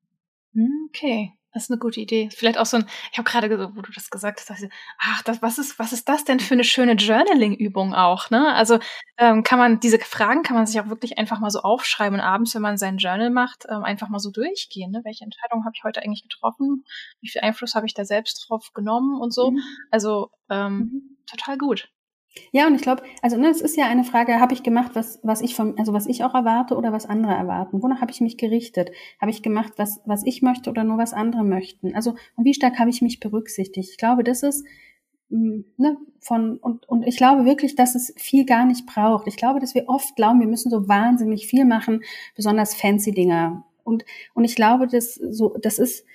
Hm, okay, das ist eine gute Idee. Vielleicht auch so ein, ich habe gerade, wo du das gesagt hast, ich, ach, das, was ist, was ist das denn für eine schöne Journaling-Übung auch, ne? Also ähm, kann man diese Fragen kann man sich auch wirklich einfach mal so aufschreiben und abends, wenn man sein Journal macht, ähm, einfach mal so durchgehen. Ne? Welche Entscheidung habe ich heute eigentlich getroffen? Wie viel Einfluss habe ich da selbst drauf genommen und so? Mhm. Also ähm, mhm. total gut. Ja, und ich glaube, also ne, es ist ja eine Frage, habe ich gemacht, was, was ich vom, also was ich auch erwarte oder was andere erwarten? Wonach habe ich mich gerichtet? Habe ich gemacht, was, was ich möchte oder nur was andere möchten? Also, und wie stark habe ich mich berücksichtigt? Ich glaube, das ist mm, ne, von, und, und ich glaube wirklich, dass es viel gar nicht braucht. Ich glaube, dass wir oft glauben, wir müssen so wahnsinnig viel machen, besonders fancy Dinger. Und, und ich glaube, dass so, das ist,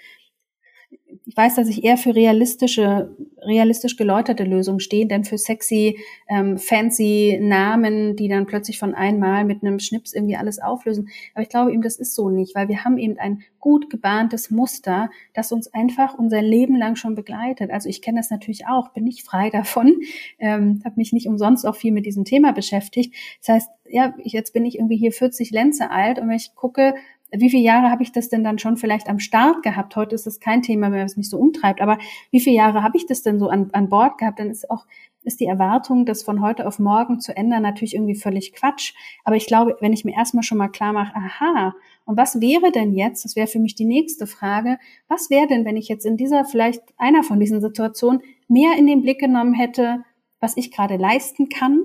ich weiß, dass ich eher für realistische, realistisch geläuterte Lösungen stehe, denn für sexy, ähm, fancy Namen, die dann plötzlich von einmal mit einem Schnips irgendwie alles auflösen. Aber ich glaube eben, das ist so nicht, weil wir haben eben ein gut gebahntes Muster, das uns einfach unser Leben lang schon begleitet. Also ich kenne das natürlich auch, bin nicht frei davon, ähm, habe mich nicht umsonst auch viel mit diesem Thema beschäftigt. Das heißt, ja, jetzt bin ich irgendwie hier 40 Lenze alt und wenn ich gucke, wie viele Jahre habe ich das denn dann schon vielleicht am Start gehabt? Heute ist das kein Thema mehr, was mich so umtreibt, aber wie viele Jahre habe ich das denn so an, an Bord gehabt? Dann ist auch ist die Erwartung, das von heute auf morgen zu ändern, natürlich irgendwie völlig Quatsch. Aber ich glaube, wenn ich mir erstmal schon mal klar mache, aha, und was wäre denn jetzt, das wäre für mich die nächste Frage, was wäre denn, wenn ich jetzt in dieser, vielleicht einer von diesen Situationen mehr in den Blick genommen hätte, was ich gerade leisten kann,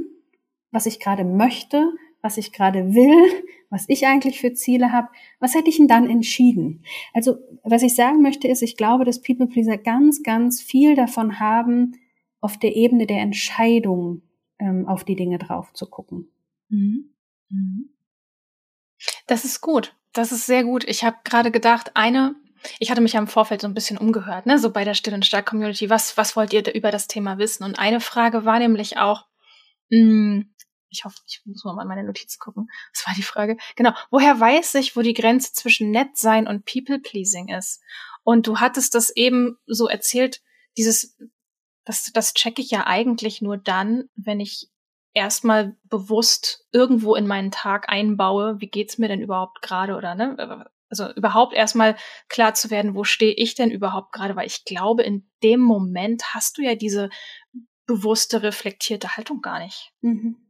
was ich gerade möchte, was ich gerade will, was ich eigentlich für Ziele habe, was hätte ich denn dann entschieden? Also, was ich sagen möchte, ist, ich glaube, dass People Pleaser ganz, ganz viel davon haben, auf der Ebene der Entscheidung ähm, auf die Dinge drauf zu gucken. Mhm. Mhm. Das ist gut. Das ist sehr gut. Ich habe gerade gedacht, eine, ich hatte mich ja im Vorfeld so ein bisschen umgehört, ne, so bei der Still und Stark Community, was, was wollt ihr über das Thema wissen? Und eine Frage war nämlich auch, mh, hm, ich hoffe, ich muss mal in meine Notizen gucken. Das war die Frage. Genau. Woher weiß ich, wo die Grenze zwischen nett sein und people-pleasing ist? Und du hattest das eben so erzählt, dieses, das, das checke ich ja eigentlich nur dann, wenn ich erstmal bewusst irgendwo in meinen Tag einbaue, wie geht's mir denn überhaupt gerade oder ne? Also überhaupt erstmal klar zu werden, wo stehe ich denn überhaupt gerade, weil ich glaube, in dem Moment hast du ja diese bewusste, reflektierte Haltung gar nicht. Mhm.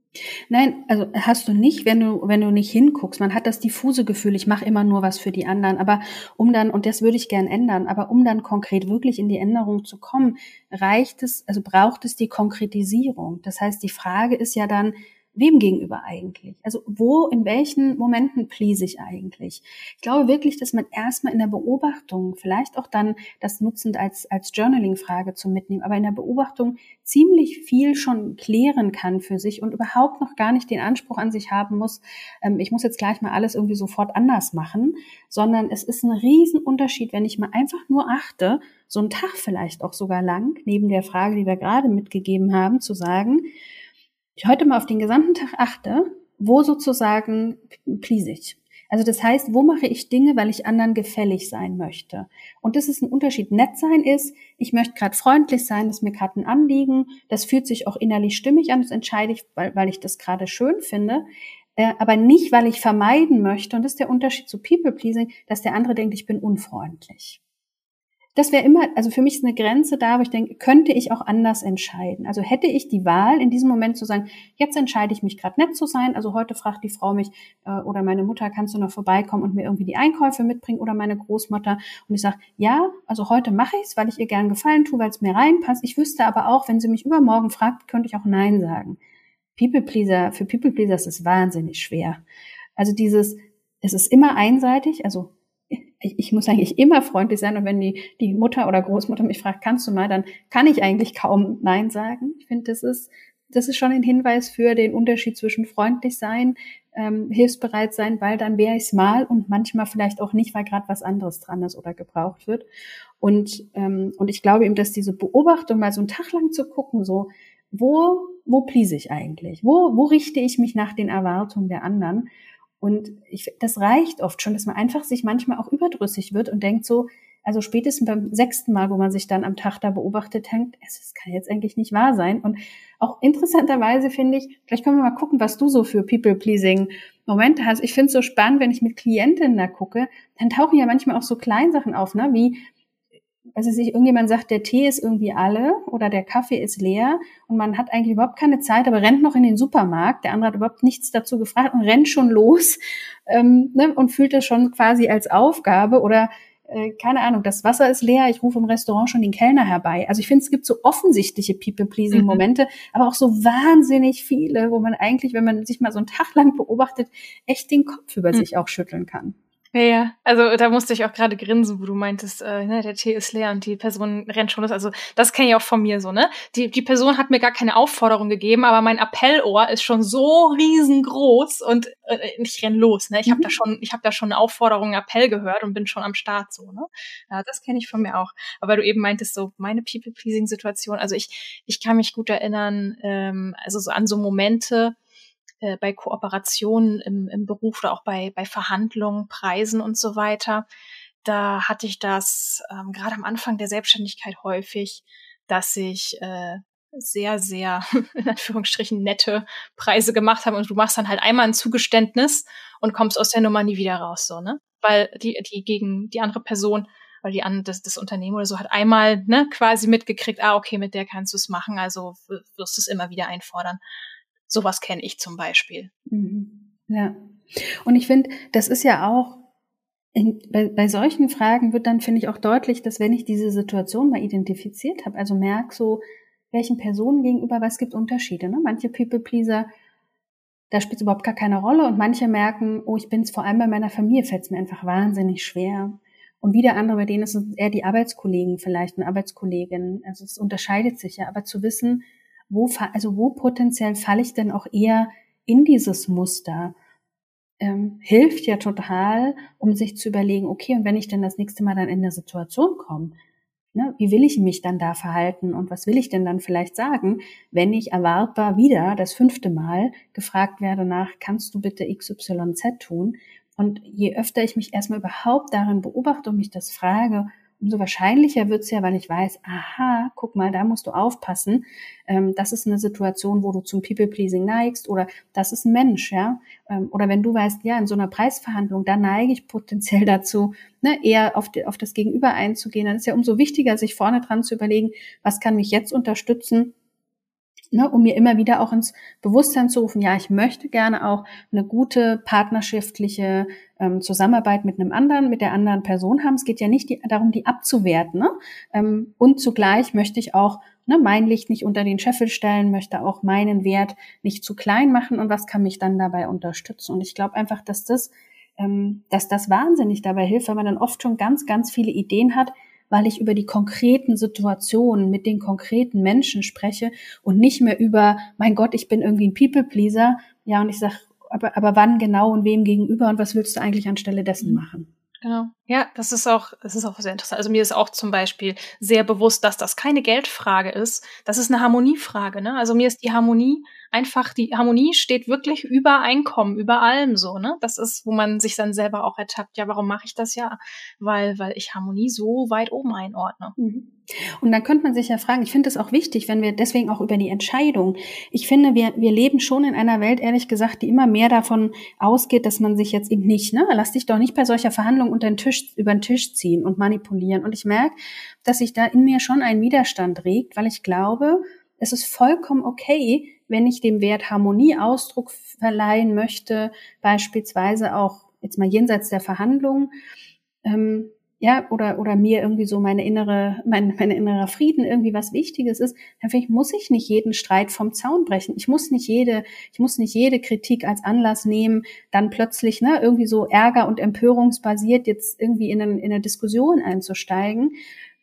Nein, also hast du nicht, wenn du, wenn du nicht hinguckst. Man hat das diffuse Gefühl, ich mache immer nur was für die anderen. Aber um dann, und das würde ich gern ändern, aber um dann konkret wirklich in die Änderung zu kommen, reicht es, also braucht es die Konkretisierung. Das heißt, die Frage ist ja dann, wem gegenüber eigentlich? Also wo, in welchen Momenten please ich eigentlich? Ich glaube wirklich, dass man erstmal in der Beobachtung, vielleicht auch dann das nutzend als, als Journaling-Frage zu mitnehmen, aber in der Beobachtung ziemlich viel schon klären kann für sich und überhaupt noch gar nicht den Anspruch an sich haben muss, ähm, ich muss jetzt gleich mal alles irgendwie sofort anders machen, sondern es ist ein Riesenunterschied, wenn ich mal einfach nur achte, so einen Tag vielleicht auch sogar lang, neben der Frage, die wir gerade mitgegeben haben, zu sagen, ich heute mal auf den gesamten Tag achte, wo sozusagen please ich. Also das heißt, wo mache ich Dinge, weil ich anderen gefällig sein möchte? Und das ist ein Unterschied. Nett sein ist, ich möchte gerade freundlich sein, das ist mir gerade ein Anliegen, das fühlt sich auch innerlich stimmig an, das entscheide ich, weil, weil ich das gerade schön finde, äh, aber nicht, weil ich vermeiden möchte. Und das ist der Unterschied zu People-Pleasing, dass der andere denkt, ich bin unfreundlich. Das wäre immer, also für mich ist eine Grenze da, wo ich denke, könnte ich auch anders entscheiden? Also hätte ich die Wahl, in diesem Moment zu sagen, jetzt entscheide ich mich gerade nett zu sein. Also heute fragt die Frau mich äh, oder meine Mutter, kannst du noch vorbeikommen und mir irgendwie die Einkäufe mitbringen oder meine Großmutter? Und ich sage, ja, also heute mache ich es, weil ich ihr gern gefallen tue, weil es mir reinpasst. Ich wüsste aber auch, wenn sie mich übermorgen fragt, könnte ich auch Nein sagen. People Pleaser, für People Pleaser ist es wahnsinnig schwer. Also dieses, es ist immer einseitig, also ich, muss eigentlich immer freundlich sein und wenn die, die Mutter oder Großmutter mich fragt, kannst du mal, dann kann ich eigentlich kaum Nein sagen. Ich finde, das ist, das ist schon ein Hinweis für den Unterschied zwischen freundlich sein, ähm, hilfsbereit sein, weil dann wäre ich es mal und manchmal vielleicht auch nicht, weil gerade was anderes dran ist oder gebraucht wird. Und, ähm, und ich glaube eben, dass diese Beobachtung mal so einen Tag lang zu gucken, so, wo, wo please ich eigentlich? Wo, wo richte ich mich nach den Erwartungen der anderen? Und ich, das reicht oft schon, dass man einfach sich manchmal auch überdrüssig wird und denkt so, also spätestens beim sechsten Mal, wo man sich dann am Tag da beobachtet, denkt, es kann jetzt eigentlich nicht wahr sein. Und auch interessanterweise finde ich, vielleicht können wir mal gucken, was du so für People-Pleasing Momente hast. Ich finde es so spannend, wenn ich mit Klientinnen da gucke, dann tauchen ja manchmal auch so Kleinsachen auf, ne? wie also sich irgendjemand sagt, der Tee ist irgendwie alle oder der Kaffee ist leer und man hat eigentlich überhaupt keine Zeit, aber rennt noch in den Supermarkt. Der andere hat überhaupt nichts dazu gefragt und rennt schon los <laughs> ähm, ne, und fühlt das schon quasi als Aufgabe oder äh, keine Ahnung, das Wasser ist leer, ich rufe im Restaurant schon den Kellner herbei. Also ich finde, es gibt so offensichtliche People-Pleasing-Momente, mhm. aber auch so wahnsinnig viele, wo man eigentlich, wenn man sich mal so einen Tag lang beobachtet, echt den Kopf über mhm. sich auch schütteln kann. Ja, ja. Also da musste ich auch gerade grinsen, wo du meintest, äh, ne, der Tee ist leer und die Person rennt schon los. Also das kenne ich auch von mir so, ne? Die, die Person hat mir gar keine Aufforderung gegeben, aber mein Appellohr ist schon so riesengroß und äh, ich renn los, ne? Ich mhm. habe da schon, ich habe da schon eine Aufforderung, einen Appell gehört und bin schon am Start so, ne? Ja, das kenne ich von mir auch. Aber du eben meintest so, meine People-Pleasing-Situation, also ich, ich kann mich gut erinnern, ähm, also so an so Momente, äh, bei Kooperationen im, im Beruf oder auch bei, bei Verhandlungen, Preisen und so weiter. Da hatte ich das ähm, gerade am Anfang der Selbstständigkeit häufig, dass ich äh, sehr, sehr, <laughs> in Anführungsstrichen, nette Preise gemacht habe und du machst dann halt einmal ein Zugeständnis und kommst aus der Nummer nie wieder raus, so, ne? Weil die, die gegen die andere Person weil die an das, das Unternehmen oder so hat einmal ne, quasi mitgekriegt, ah, okay, mit der kannst du es machen, also wirst du es immer wieder einfordern. Sowas kenne ich zum Beispiel. Mhm. Ja. Und ich finde, das ist ja auch, in, bei, bei solchen Fragen wird dann, finde ich, auch deutlich, dass wenn ich diese Situation mal identifiziert habe, also merke so, welchen Personen gegenüber, was gibt Unterschiede. Ne? Manche People-Pleaser, da spielt es überhaupt gar keine Rolle und manche merken, oh, ich bin es vor allem bei meiner Familie, fällt es mir einfach wahnsinnig schwer. Und wieder andere, bei denen ist es eher die Arbeitskollegen vielleicht, eine Arbeitskollegin. Also es unterscheidet sich ja. Aber zu wissen, wo, also wo potenziell falle ich denn auch eher in dieses Muster? Ähm, hilft ja total, um sich zu überlegen, okay, und wenn ich denn das nächste Mal dann in der Situation komme, ne, wie will ich mich dann da verhalten und was will ich denn dann vielleicht sagen, wenn ich erwartbar wieder das fünfte Mal gefragt werde nach, kannst du bitte XYZ tun? Und je öfter ich mich erstmal überhaupt darin beobachte und mich das frage, umso wahrscheinlicher wird's ja, weil ich weiß, aha, guck mal, da musst du aufpassen. Ähm, das ist eine Situation, wo du zum People-Pleasing neigst oder das ist ein Mensch, ja. Ähm, oder wenn du weißt, ja, in so einer Preisverhandlung, da neige ich potenziell dazu, ne, eher auf, die, auf das Gegenüber einzugehen, dann ist ja umso wichtiger, sich vorne dran zu überlegen, was kann mich jetzt unterstützen, ne, um mir immer wieder auch ins Bewusstsein zu rufen, ja, ich möchte gerne auch eine gute partnerschaftliche ähm, Zusammenarbeit mit einem anderen, mit der anderen Person haben. Es geht ja nicht die, darum, die abzuwerten. Ne? Ähm, und zugleich möchte ich auch ne, mein Licht nicht unter den Scheffel stellen, möchte auch meinen Wert nicht zu klein machen und was kann mich dann dabei unterstützen. Und ich glaube einfach, dass das, ähm, dass das wahnsinnig dabei hilft, weil man dann oft schon ganz, ganz viele Ideen hat, weil ich über die konkreten Situationen mit den konkreten Menschen spreche und nicht mehr über, mein Gott, ich bin irgendwie ein People-Pleaser. Ja, und ich sage, aber, aber wann genau und wem gegenüber und was willst du eigentlich anstelle dessen mhm. machen? Genau. Ja, das ist auch, das ist auch sehr interessant. Also mir ist auch zum Beispiel sehr bewusst, dass das keine Geldfrage ist. Das ist eine Harmoniefrage. Ne? Also mir ist die Harmonie einfach die Harmonie steht wirklich über Einkommen, über allem so, ne? Das ist, wo man sich dann selber auch ertappt, ja, warum mache ich das ja? Weil, weil ich Harmonie so weit oben einordne. Mhm. Und dann könnte man sich ja fragen, ich finde es auch wichtig, wenn wir deswegen auch über die Entscheidung, ich finde, wir, wir leben schon in einer Welt, ehrlich gesagt, die immer mehr davon ausgeht, dass man sich jetzt eben nicht, ne, lass dich doch nicht bei solcher Verhandlung unter den Tisch, über den Tisch ziehen und manipulieren. Und ich merke, dass sich da in mir schon ein Widerstand regt, weil ich glaube, es ist vollkommen okay, wenn ich dem Wert Harmonie Ausdruck verleihen möchte, beispielsweise auch jetzt mal jenseits der Verhandlungen, ähm, ja, oder, oder mir irgendwie so meine innere, <laughs> mein, mein innerer Frieden irgendwie was Wichtiges ist, dann vielleicht muss ich nicht jeden Streit vom Zaun brechen. Ich muss nicht jede, ich muss nicht jede Kritik als Anlass nehmen, dann plötzlich, ne, irgendwie so Ärger und Empörungsbasiert jetzt irgendwie in, in eine Diskussion einzusteigen.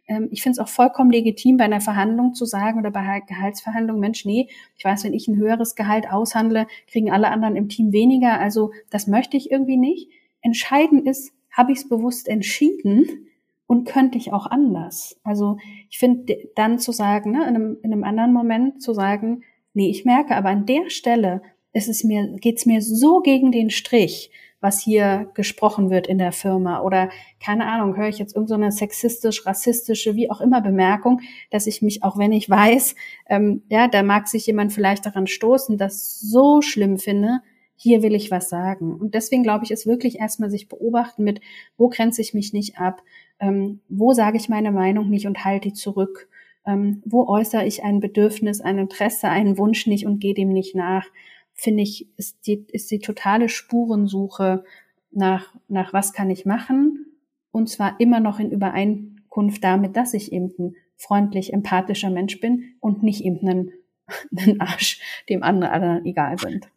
Ähm, ich finde es auch vollkommen legitim, bei einer Verhandlung zu sagen oder bei Gehaltsverhandlungen, Mensch, nee, ich weiß, wenn ich ein höheres Gehalt aushandle, kriegen alle anderen im Team weniger. Also das möchte ich irgendwie nicht. Entscheidend ist, habe ich es bewusst entschieden und könnte ich auch anders. Also ich finde dann zu sagen, ne, in, einem, in einem anderen Moment zu sagen, nee, ich merke aber an der Stelle, ist es mir, geht's mir so gegen den Strich, was hier gesprochen wird in der Firma oder keine Ahnung, höre ich jetzt irgendeine so sexistisch, rassistische, wie auch immer Bemerkung, dass ich mich, auch wenn ich weiß, ähm, ja, da mag sich jemand vielleicht daran stoßen, das so schlimm finde, hier will ich was sagen. Und deswegen glaube ich, ist wirklich erstmal sich beobachten mit, wo grenze ich mich nicht ab, ähm, wo sage ich meine Meinung nicht und halte die zurück, ähm, wo äußere ich ein Bedürfnis, ein Interesse, einen Wunsch nicht und gehe dem nicht nach, finde ich, ist die, ist die totale Spurensuche nach, nach was kann ich machen und zwar immer noch in Übereinkunft damit, dass ich eben ein freundlich, empathischer Mensch bin und nicht eben ein, <laughs> ein Arsch, dem anderen egal sind.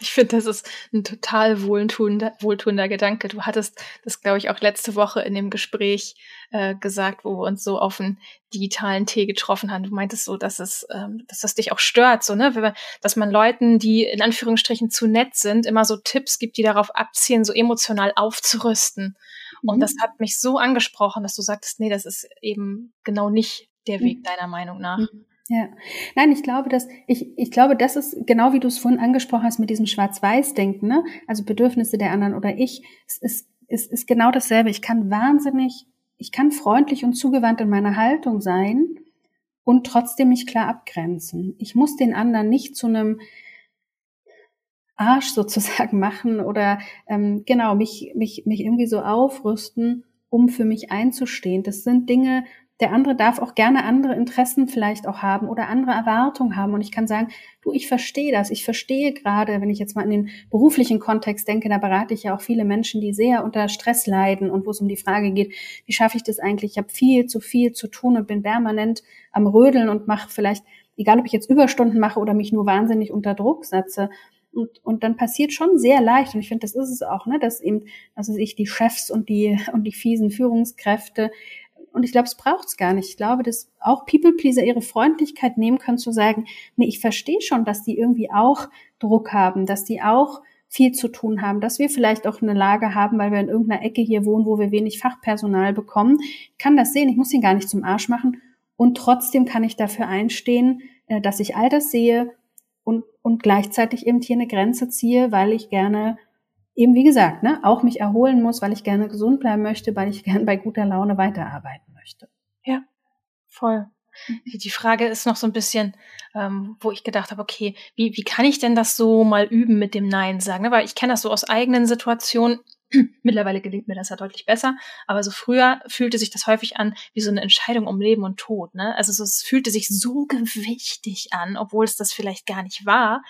Ich finde, das ist ein total wohltuender, wohltuender Gedanke. Du hattest das, glaube ich, auch letzte Woche in dem Gespräch äh, gesagt, wo wir uns so auf einen digitalen Tee getroffen haben. Du meintest so, dass es, ähm, dass das dich auch stört, so ne, dass man Leuten, die in Anführungsstrichen zu nett sind, immer so Tipps gibt, die darauf abzielen, so emotional aufzurüsten. Mhm. Und das hat mich so angesprochen, dass du sagtest, nee, das ist eben genau nicht der Weg mhm. deiner Meinung nach. Mhm. Ja, nein, ich glaube, dass ich, ich glaube, das ist genau wie du es vorhin angesprochen hast mit diesem Schwarz-Weiß-Denken, ne? Also Bedürfnisse der anderen oder ich, es ist, es ist genau dasselbe. Ich kann wahnsinnig, ich kann freundlich und zugewandt in meiner Haltung sein und trotzdem mich klar abgrenzen. Ich muss den anderen nicht zu einem Arsch <laughs> sozusagen machen oder ähm, genau mich mich mich irgendwie so aufrüsten, um für mich einzustehen. Das sind Dinge, der andere darf auch gerne andere Interessen vielleicht auch haben oder andere Erwartungen haben. Und ich kann sagen, du, ich verstehe das. Ich verstehe gerade, wenn ich jetzt mal in den beruflichen Kontext denke, da berate ich ja auch viele Menschen, die sehr unter Stress leiden und wo es um die Frage geht, wie schaffe ich das eigentlich? Ich habe viel zu viel zu tun und bin permanent am Rödeln und mache vielleicht, egal ob ich jetzt Überstunden mache oder mich nur wahnsinnig unter Druck setze, und, und dann passiert schon sehr leicht, und ich finde, das ist es auch, ne, dass eben, also ich die Chefs und die, und die fiesen Führungskräfte und ich glaube, es braucht es gar nicht. Ich glaube, dass auch People-Pleaser ihre Freundlichkeit nehmen können, zu sagen, nee, ich verstehe schon, dass die irgendwie auch Druck haben, dass die auch viel zu tun haben, dass wir vielleicht auch eine Lage haben, weil wir in irgendeiner Ecke hier wohnen, wo wir wenig Fachpersonal bekommen. Ich kann das sehen, ich muss ihn gar nicht zum Arsch machen. Und trotzdem kann ich dafür einstehen, äh, dass ich all das sehe und, und gleichzeitig eben hier eine Grenze ziehe, weil ich gerne eben wie gesagt, ne, auch mich erholen muss, weil ich gerne gesund bleiben möchte, weil ich <laughs> gerne bei guter Laune weiterarbeiten möchte. Ja, voll. Mhm. Die Frage ist noch so ein bisschen, ähm, wo ich gedacht habe, okay, wie, wie kann ich denn das so mal üben mit dem Nein sagen? Ne? Weil ich kenne das so aus eigenen Situationen. <clears throat> Mittlerweile gelingt mir das ja deutlich besser, aber so früher fühlte sich das häufig an wie so eine Entscheidung um Leben und Tod. Ne? Also so, es fühlte sich so gewichtig an, obwohl es das vielleicht gar nicht war.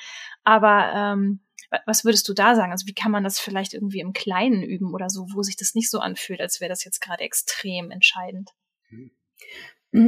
Aber ähm, was würdest du da sagen? Also wie kann man das vielleicht irgendwie im Kleinen üben oder so, wo sich das nicht so anfühlt, als wäre das jetzt gerade extrem entscheidend? Hm.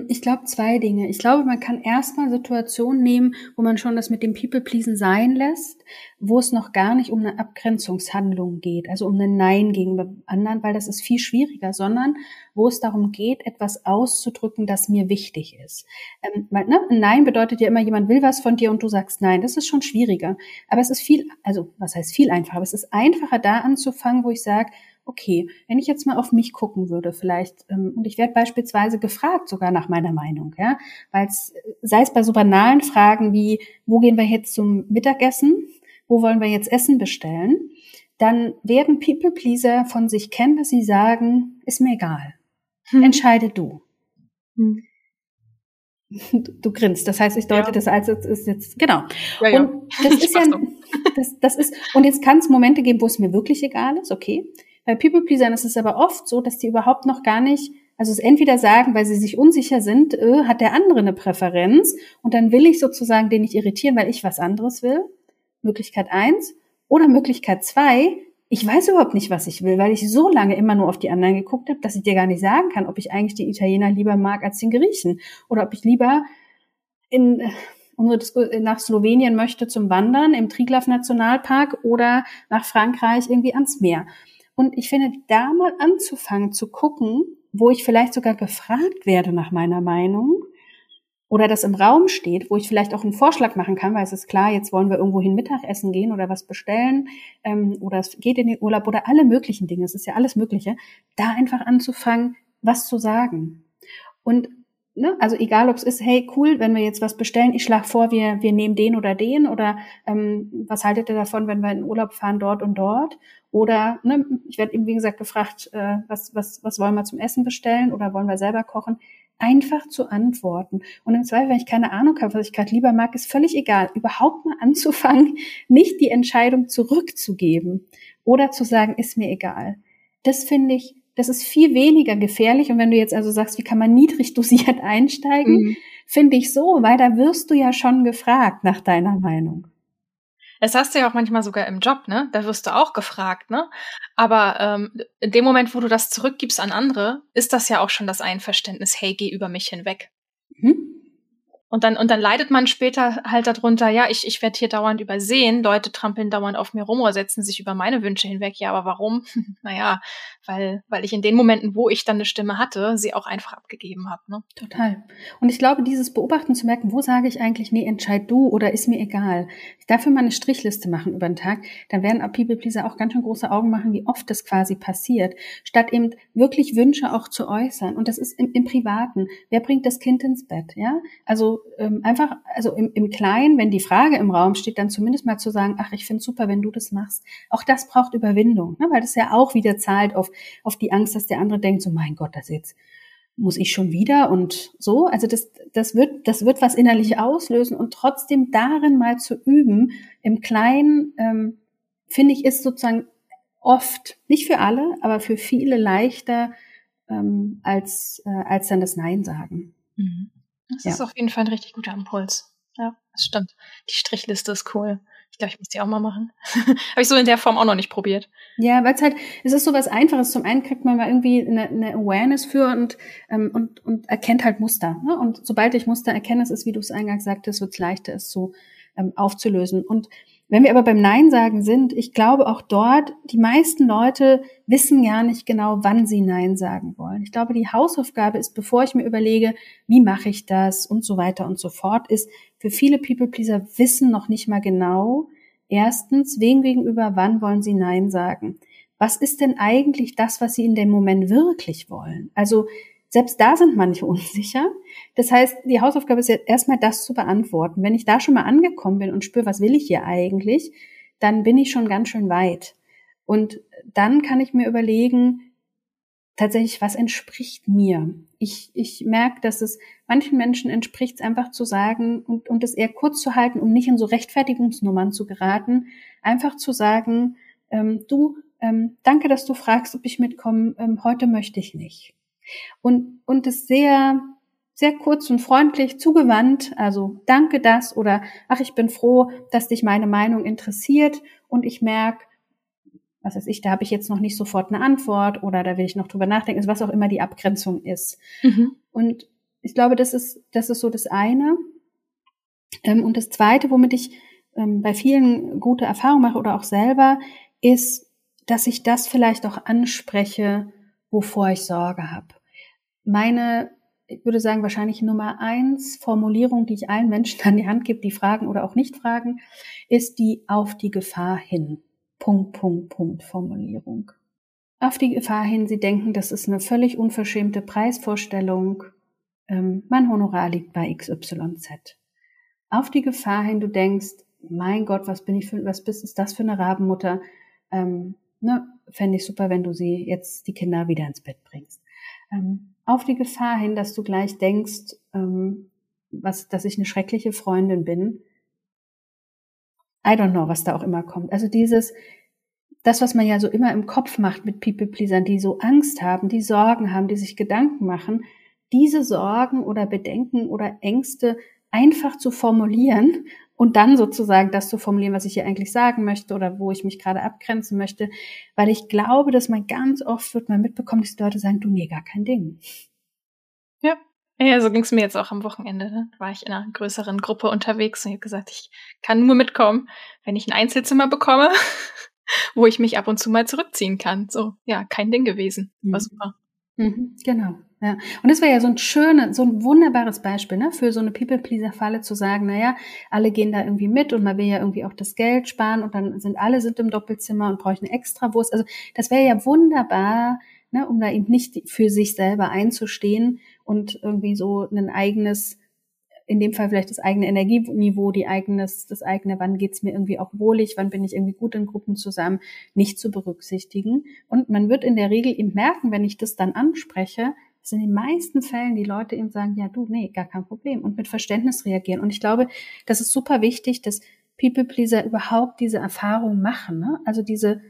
Ich glaube zwei Dinge. Ich glaube, man kann erstmal Situationen nehmen, wo man schon das mit dem People-Pleasen sein lässt, wo es noch gar nicht um eine Abgrenzungshandlung geht, also um ein Nein gegenüber anderen, weil das ist viel schwieriger, sondern wo es darum geht, etwas auszudrücken, das mir wichtig ist. Ähm, weil, ne, ein Nein bedeutet ja immer, jemand will was von dir und du sagst Nein. Das ist schon schwieriger. Aber es ist viel, also was heißt viel einfacher? Aber es ist einfacher, da anzufangen, wo ich sage, okay, wenn ich jetzt mal auf mich gucken würde, vielleicht, ähm, und ich werde beispielsweise gefragt sogar nach meiner Meinung, ja, weil es, sei es bei so banalen Fragen wie, wo gehen wir jetzt zum Mittagessen, wo wollen wir jetzt Essen bestellen, dann werden People Pleaser von sich kennen, dass sie sagen, ist mir egal. Hm. Entscheide du. Hm. <laughs> Du, du, grinst. Das heißt, ich deute ja. das als es ist jetzt genau. Ja, ja. Und das <laughs> ist ja, <laughs> das, das ist und jetzt kann es Momente geben, wo es mir wirklich egal ist. Okay. Bei People Pleasern ist es aber oft so, dass die überhaupt noch gar nicht, also es entweder sagen, weil sie sich unsicher sind, äh, hat der andere eine Präferenz und dann will ich sozusagen den nicht irritieren, weil ich was anderes will. Möglichkeit eins. Oder Möglichkeit zwei, ich weiß überhaupt nicht, was ich will, weil ich so lange immer nur auf die anderen geguckt habe, dass ich dir gar nicht sagen kann, ob ich eigentlich die Italiener lieber mag als den Griechen oder ob ich lieber in nach Slowenien möchte zum Wandern im Triglav Nationalpark oder nach Frankreich irgendwie ans Meer. Und ich finde, da mal anzufangen zu gucken, wo ich vielleicht sogar gefragt werde nach meiner Meinung oder das im Raum steht, wo ich vielleicht auch einen Vorschlag machen kann, weil es ist klar, jetzt wollen wir irgendwohin Mittagessen gehen oder was bestellen ähm, oder es geht in den Urlaub oder alle möglichen Dinge, es ist ja alles Mögliche, da einfach anzufangen, was zu sagen. Und ne, also egal, ob es ist, hey, cool, wenn wir jetzt was bestellen, ich schlage vor, wir, wir nehmen den oder den oder ähm, was haltet ihr davon, wenn wir in Urlaub fahren dort und dort? Oder ne, ich werde eben, wie gesagt, gefragt, äh, was, was, was wollen wir zum Essen bestellen oder wollen wir selber kochen? einfach zu antworten. Und im Zweifel, wenn ich keine Ahnung habe, was ich gerade lieber mag, ist völlig egal. Überhaupt mal anzufangen, <laughs> nicht die Entscheidung zurückzugeben oder zu sagen, ist mir egal. Das finde ich, das ist viel weniger gefährlich. Und wenn du jetzt also sagst, wie kann man <laughs> niedrig dosiert einsteigen, mhm. finde ich so, weil da wirst du ja schon gefragt nach deiner Meinung. Das hast du ja auch manchmal sogar im Job, ne? Da wirst du auch gefragt, ne? Aber ähm, in dem Moment, wo du das zurückgibst an andere, ist das ja auch schon das Einverständnis, hey, geh über mich hinweg. Mhm. Und dann, und dann leidet man später halt darunter, ja, ich, ich werde hier dauernd übersehen, Leute trampeln dauernd auf mir rum oder setzen sich über meine Wünsche hinweg. Ja, aber warum? <laughs> naja, weil, weil ich in den Momenten, wo ich dann eine Stimme hatte, sie auch einfach abgegeben habe. Ne? Total. Und ich glaube, dieses Beobachten zu merken, wo sage ich eigentlich, nee, entscheid du oder ist mir egal. Ich darf mir mal eine Strichliste machen über den Tag, dann werden People Pleaser auch ganz schön große Augen machen, wie oft das quasi passiert, statt eben wirklich Wünsche auch zu äußern. Und das ist im, im Privaten. Wer bringt das Kind ins Bett? Ja, also ähm, einfach, also im, im Kleinen, wenn die Frage im Raum steht, dann zumindest mal zu sagen, ach, ich finde super, wenn du das machst. Auch das braucht Überwindung, ne? weil das ja auch wieder zahlt auf, auf die Angst, dass der andere denkt, so mein Gott, das jetzt muss ich schon wieder und so. Also das, das wird, das wird was innerlich auslösen und trotzdem darin mal zu üben, im Kleinen, ähm, finde ich, ist sozusagen oft, nicht für alle, aber für viele leichter, ähm, als, äh, als dann das Nein sagen. Mhm. Das ja. ist auf jeden Fall ein richtig guter Impuls. Ja, das stimmt. Die Strichliste ist cool. Ich glaube, ich muss die auch mal machen. <laughs> Habe ich so in der Form auch noch nicht probiert. Ja, weil es halt, es ist so was Einfaches. Zum einen kriegt man mal irgendwie eine, eine Awareness für und, ähm, und, und erkennt halt Muster. Ne? Und sobald ich Muster erkenne, es ist, wie du es eingangs sagtest, wird es leichter, es so ähm, aufzulösen. Und wenn wir aber beim Nein sagen sind, ich glaube auch dort, die meisten Leute wissen gar nicht genau, wann sie Nein sagen wollen. Ich glaube, die Hausaufgabe ist, bevor ich mir überlege, wie mache ich das und so weiter und so fort, ist, für viele People-Pleaser wissen noch nicht mal genau, erstens, wem gegenüber, wann wollen sie Nein sagen. Was ist denn eigentlich das, was sie in dem Moment wirklich wollen? Also selbst da sind manche <laughs> unsicher. Das heißt, die Hausaufgabe ist jetzt erstmal das zu beantworten. Wenn ich da schon mal angekommen bin und spüre, was will ich hier eigentlich, dann bin ich schon ganz schön weit. Und dann kann ich mir überlegen, tatsächlich, was entspricht mir? Ich, ich merke, dass es manchen Menschen entspricht, es einfach zu sagen und, und es eher kurz zu halten, um nicht in so Rechtfertigungsnummern zu geraten, einfach zu sagen, ähm, du, ähm, danke, dass du fragst, ob ich mitkomme, ähm, heute möchte ich nicht. Und, und es sehr, sehr kurz und freundlich zugewandt, also danke das oder ach, ich bin froh, dass dich meine Meinung interessiert und ich merke, was weiß ich, da habe ich jetzt noch nicht sofort eine Antwort oder da will ich noch drüber nachdenken, also was auch immer die Abgrenzung ist. Mhm. Und ich glaube, das ist, das ist so das eine. Ähm, und das zweite, womit ich ähm, bei vielen gute Erfahrungen mache oder auch selber, ist, dass ich das vielleicht auch anspreche, wovor ich Sorge habe meine, ich würde sagen, wahrscheinlich Nummer eins Formulierung, die ich allen Menschen <laughs> an die Hand gebe, die fragen oder auch nicht fragen, ist die auf die Gefahr hin. Punkt, Punkt, Punkt Formulierung. Auf die Gefahr hin, sie denken, das ist eine völlig unverschämte Preisvorstellung. Ähm, mein Honorar liegt bei XYZ. Auf die Gefahr hin, du denkst, mein Gott, was bin ich für, was bist, ist das für eine Rabenmutter? Ähm, ne, fände ich super, wenn du sie jetzt die Kinder wieder ins Bett bringst. Ähm, auf die Gefahr hin, dass du gleich denkst, ähm, was, dass ich eine schreckliche Freundin bin. I don't know, was da auch immer kommt. Also dieses, das, was man ja so immer im Kopf macht mit People-Pleasern, die so Angst haben, die Sorgen haben, die sich Gedanken machen, diese Sorgen oder Bedenken oder Ängste einfach zu formulieren und dann sozusagen das zu formulieren, was ich hier eigentlich sagen möchte oder wo ich mich gerade abgrenzen möchte, weil ich glaube, dass man ganz oft wird man mitbekommen, dass die Leute sagen, du nee, gar kein Ding. Ja. Ja, so ging es mir jetzt auch am Wochenende. Ne? War ich in einer größeren Gruppe unterwegs und ich habe gesagt, ich kann nur mitkommen, wenn ich ein Einzelzimmer bekomme, <laughs> wo ich mich ab und zu mal zurückziehen kann. So, ja, kein Ding gewesen. War mhm. super. Mhm, genau. Ja. Und das wäre ja so ein schönes, so ein wunderbares Beispiel, ne, für so eine People-Pleaser-Falle zu sagen, naja, alle gehen da irgendwie mit und man will ja irgendwie auch das Geld sparen und dann sind alle sind im Doppelzimmer und bräuchten extra Wurst. Also das wäre ja wunderbar, ne, um da eben nicht für sich selber einzustehen und irgendwie so ein eigenes in dem Fall vielleicht das eigene Energieniveau, die eigenes, das eigene, wann geht's mir irgendwie auch wohlig, wann bin ich irgendwie gut in Gruppen zusammen, nicht zu berücksichtigen. Und man wird in der Regel eben merken, wenn ich das dann anspreche, dass in den meisten Fällen die Leute eben sagen, ja du, nee, gar kein Problem und mit Verständnis reagieren. Und ich glaube, das ist super wichtig, dass People-Pleaser überhaupt diese Erfahrung machen. Ne? Also diese,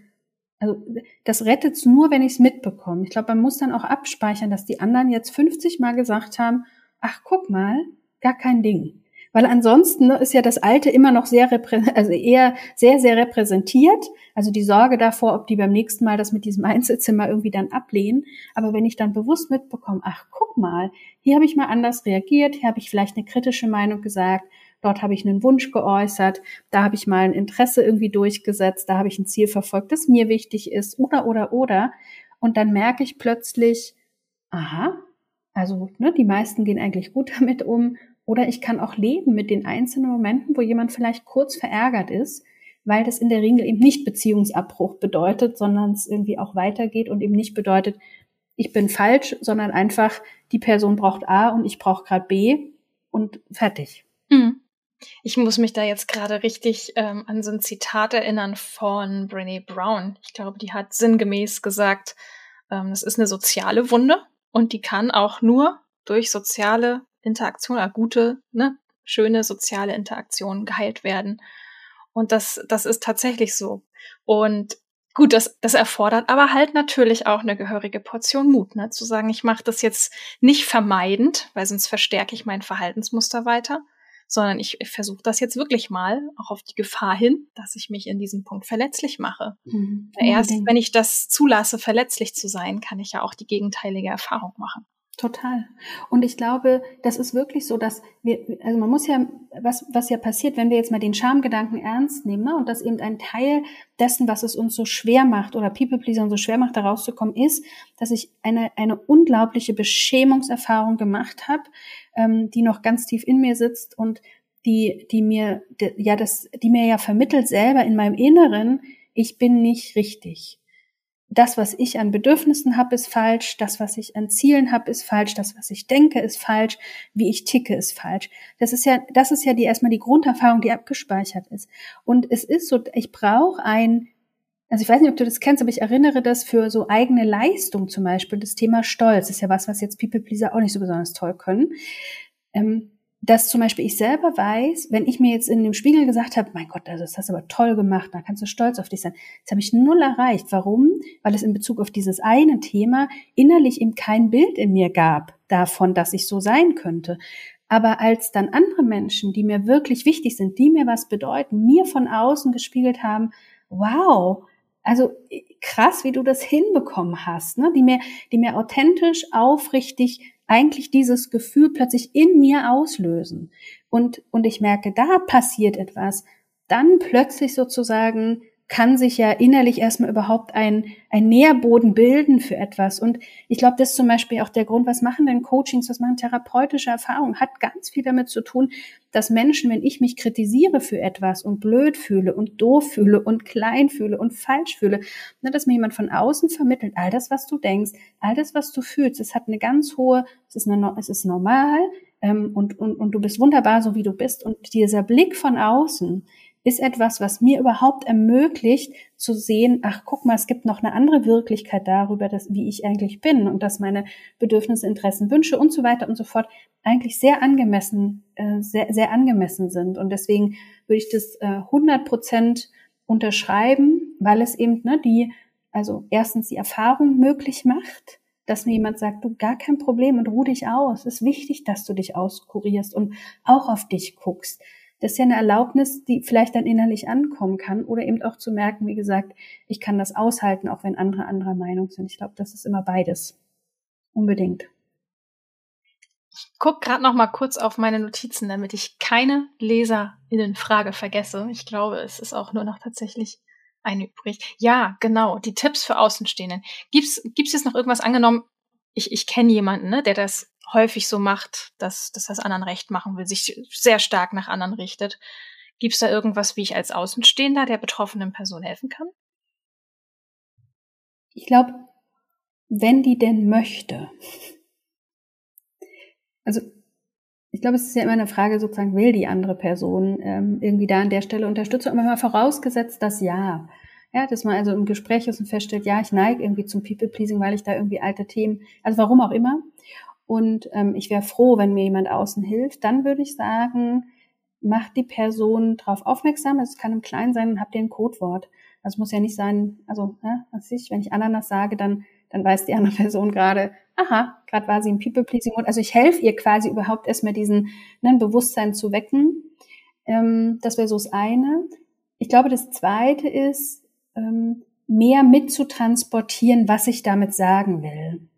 also das rettet's nur, wenn ich es mitbekomme. Ich glaube, man muss dann auch abspeichern, dass die anderen jetzt 50 Mal gesagt haben, ach guck mal, gar kein Ding. Weil ansonsten ne, ist ja das Alte immer noch sehr, also eher sehr, sehr repräsentiert. Also die Sorge davor, ob die beim nächsten Mal das mit diesem <laughs> Einzelzimmer irgendwie dann ablehnen. Aber wenn ich dann bewusst mitbekomme, ach, guck mal, hier habe ich mal anders reagiert, hier habe ich vielleicht eine kritische Meinung gesagt, dort habe ich einen Wunsch geäußert, da habe ich mal ein Interesse irgendwie durchgesetzt, da habe ich ein Ziel verfolgt, das mir wichtig ist, oder, oder, oder. Und dann merke ich plötzlich, aha, also ne, die meisten gehen eigentlich gut <laughs> damit um oder ich kann auch leben mit den einzelnen Momenten, wo jemand vielleicht kurz verärgert ist, weil das in der Regel eben nicht Beziehungsabbruch bedeutet, sondern es irgendwie auch weitergeht und eben nicht bedeutet, ich bin falsch, sondern einfach, die Person braucht A und ich brauche gerade B und fertig. Mhm. Ich muss mich da jetzt gerade richtig ähm, an so ein Zitat erinnern von Brené Brown. Ich glaube, die hat sinngemäß gesagt, ähm, das ist eine soziale Wunde und die kann auch nur durch soziale Interaktion, oder gute, ne, schöne soziale Interaktion geheilt werden. Und das, das ist tatsächlich so. Und gut, das, das erfordert aber halt natürlich auch eine gehörige Portion Mut, ne? zu sagen, ich mache das jetzt nicht vermeidend, weil sonst verstärke ich mein Verhaltensmuster weiter, sondern ich, ich versuche das jetzt wirklich mal, auch auf die Gefahr hin, dass ich mich in diesem Punkt verletzlich mache. Mhm. Erst wenn ich das zulasse, verletzlich zu sein, kann ich ja auch die gegenteilige Erfahrung machen. Total. Und ich glaube, das ist wirklich so, dass wir, also man muss ja, was, was ja passiert, wenn wir jetzt mal den Schamgedanken ernst nehmen, ne, und das eben ein Teil dessen, was es uns so schwer macht oder People Pleaser so schwer macht, da rauszukommen, ist, dass ich eine, eine unglaubliche Beschämungserfahrung gemacht habe, ähm, die noch ganz tief in mir sitzt und die, die mir, die, ja, das, die mir ja vermittelt selber in meinem Inneren, ich bin nicht richtig das, was ich an Bedürfnissen habe, ist falsch, das, was ich an Zielen habe, ist falsch, das, was ich denke, ist falsch, wie ich ticke, ist falsch. Das ist ja, das ist ja die erstmal die Grunderfahrung, die abgespeichert ist. Und es ist so, ich brauche ein, also ich weiß nicht, ob du das kennst, aber ich erinnere das für so eigene Leistung zum Beispiel, das Thema Stolz ist ja was, was jetzt People Pleaser auch nicht so besonders toll können. Ähm, dass zum Beispiel ich selber weiß, wenn ich mir jetzt in dem Spiegel gesagt habe, mein Gott, das hast du aber toll gemacht, da kannst du stolz auf dich sein. Das habe ich null erreicht. Warum? Weil es in Bezug auf dieses eine Thema innerlich eben kein Bild in mir gab davon, dass ich so sein könnte. Aber als dann andere Menschen, die mir wirklich wichtig sind, die mir was bedeuten, mir von außen gespiegelt haben, wow, also krass, wie du das hinbekommen hast, ne? die mir, die mir authentisch, aufrichtig eigentlich dieses Gefühl plötzlich in mir auslösen. Und, und ich merke, da passiert etwas. Dann plötzlich sozusagen kann sich ja innerlich erstmal überhaupt ein, ein Nährboden bilden für etwas. Und ich glaube, das ist zum Beispiel auch der Grund, was machen denn Coachings, was machen therapeutische Erfahrungen, hat ganz viel damit zu tun, dass Menschen, wenn ich mich kritisiere für etwas und blöd fühle und doof fühle und klein fühle und falsch fühle, ne, dass mir jemand von außen vermittelt, all das, was du denkst, all das, was du fühlst, es hat eine ganz hohe, es ist, eine, es ist normal ähm, und, und, und du bist wunderbar, so wie du bist. Und dieser Blick von außen, ist etwas, was mir überhaupt ermöglicht zu sehen, ach guck mal, es gibt noch eine andere Wirklichkeit darüber, dass, wie ich eigentlich bin und dass meine Bedürfnisse, Interessen, Wünsche und so weiter und so fort eigentlich sehr angemessen, äh, sehr, sehr angemessen sind. Und deswegen würde ich das äh, 100 Prozent unterschreiben, weil es eben ne, die, also erstens die Erfahrung möglich macht, dass mir jemand sagt, du gar kein Problem und ruh dich aus. Es ist wichtig, dass du dich auskurierst und auch auf dich guckst das ist ja eine Erlaubnis, die vielleicht dann innerlich ankommen kann oder eben auch zu merken, wie gesagt, ich kann das aushalten, auch wenn andere anderer Meinung sind. Ich glaube, das ist immer beides. Unbedingt. Ich guck gerade noch mal kurz auf meine Notizen, damit ich keine Leserinnenfrage vergesse. Ich glaube, es ist auch nur noch tatsächlich eine übrig. Ja, genau, die Tipps für Außenstehenden. Gibt's gibt's jetzt noch irgendwas angenommen? Ich, ich kenne jemanden, ne, der das häufig so macht, dass, dass das anderen recht machen will, sich sehr stark nach anderen richtet. Gibt es da irgendwas, wie ich als Außenstehender der betroffenen Person helfen kann? Ich glaube, wenn die denn möchte. Also ich glaube, es ist ja immer eine Frage, sozusagen, will die andere Person ähm, irgendwie da an der Stelle Unterstützung, aber mal vorausgesetzt, dass ja. Ja, dass man also im Gespräch ist und feststellt, ja, ich neige irgendwie zum People-Pleasing, weil ich da irgendwie alte Themen, also warum auch immer und ähm, ich wäre froh, wenn mir jemand außen hilft, dann würde ich sagen, macht die Person darauf aufmerksam. Es kann im Kleinen sein, habt ihr ein Codewort. Das muss ja nicht sein, also, ja, was ich, wenn ich Ananas sage, dann, dann weiß die andere <laughs> Person gerade, aha, gerade war sie im People-Pleasing-Mode. Also ich helfe ihr quasi überhaupt erstmal diesen ne, Bewusstsein zu wecken. Ähm, das wäre so das eine. Ich glaube, das zweite ist, ähm, mehr mitzutransportieren, was ich damit sagen will.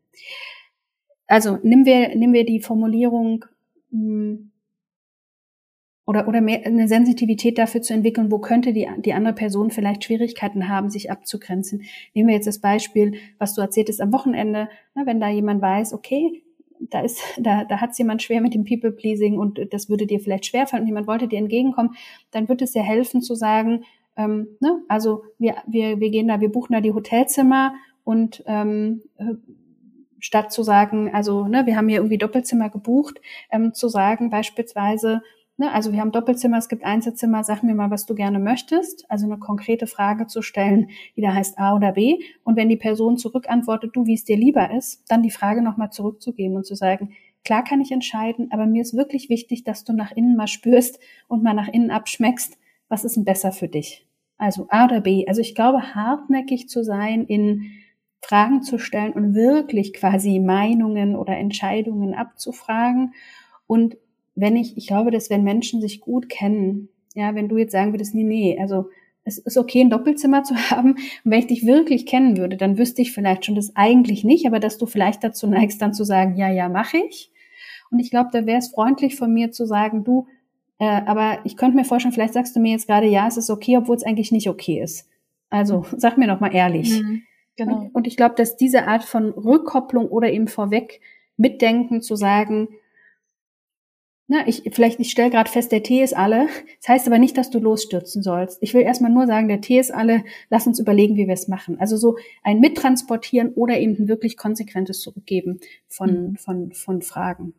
Also nehmen wir, nehmen wir die Formulierung hm, oder, oder mehr, eine Sensitivität dafür zu entwickeln, wo könnte die, die andere Person vielleicht Schwierigkeiten haben, sich abzugrenzen. Nehmen wir jetzt das Beispiel, was du erzähltest am Wochenende, ne, wenn da jemand weiß, okay, da ist, da, da hat es jemand schwer mit dem People-Pleasing und das würde dir vielleicht schwerfallen und jemand wollte dir entgegenkommen, dann wird es ja helfen zu sagen, ähm, ne, also wir, wir, wir gehen da, wir buchen da die Hotelzimmer und ähm, statt zu sagen, also ne, wir haben hier irgendwie Doppelzimmer gebucht, ähm, zu sagen beispielsweise, ne, also wir haben Doppelzimmer, es gibt Einzelzimmer, sag mir mal, was du gerne möchtest, also eine konkrete Frage zu stellen, die da heißt A oder B. Und wenn die Person zurückantwortet, du, wie es dir lieber ist, dann die Frage nochmal zurückzugeben und zu sagen, klar kann ich entscheiden, aber mir ist wirklich wichtig, dass du nach innen mal spürst und mal nach innen abschmeckst, was ist denn besser für dich? Also A oder B. Also ich glaube, hartnäckig zu sein in Fragen zu stellen und wirklich quasi Meinungen oder Entscheidungen abzufragen. Und wenn ich, ich glaube, dass wenn Menschen sich gut kennen, ja, wenn du jetzt sagen würdest, nee, nee, also es ist okay, ein Doppelzimmer zu <laughs> haben. Und wenn ich dich wirklich kennen würde, dann wüsste ich vielleicht schon das eigentlich nicht, aber dass du vielleicht dazu neigst, dann zu sagen, ja, ja, mache ich. Und ich glaube, da wäre es freundlich von mir zu sagen, du, äh, aber ich könnte mir vorstellen, vielleicht sagst du mir jetzt gerade, ja, es ist okay, obwohl es eigentlich nicht okay ist. Also <laughs> sag mir noch mal ehrlich. Mhm. Genau. Und, und ich glaube, dass diese Art von Rückkopplung oder eben vorweg mitdenken, zu sagen, na, ich, vielleicht, ich stelle gerade fest, der Tee ist alle. Das heißt aber nicht, dass du losstürzen sollst. Ich will erstmal nur sagen, der Tee ist alle, lass uns überlegen, wie wir es machen. Also so ein Mittransportieren oder eben ein wirklich konsequentes Zurückgeben von, mhm. von, von Fragen.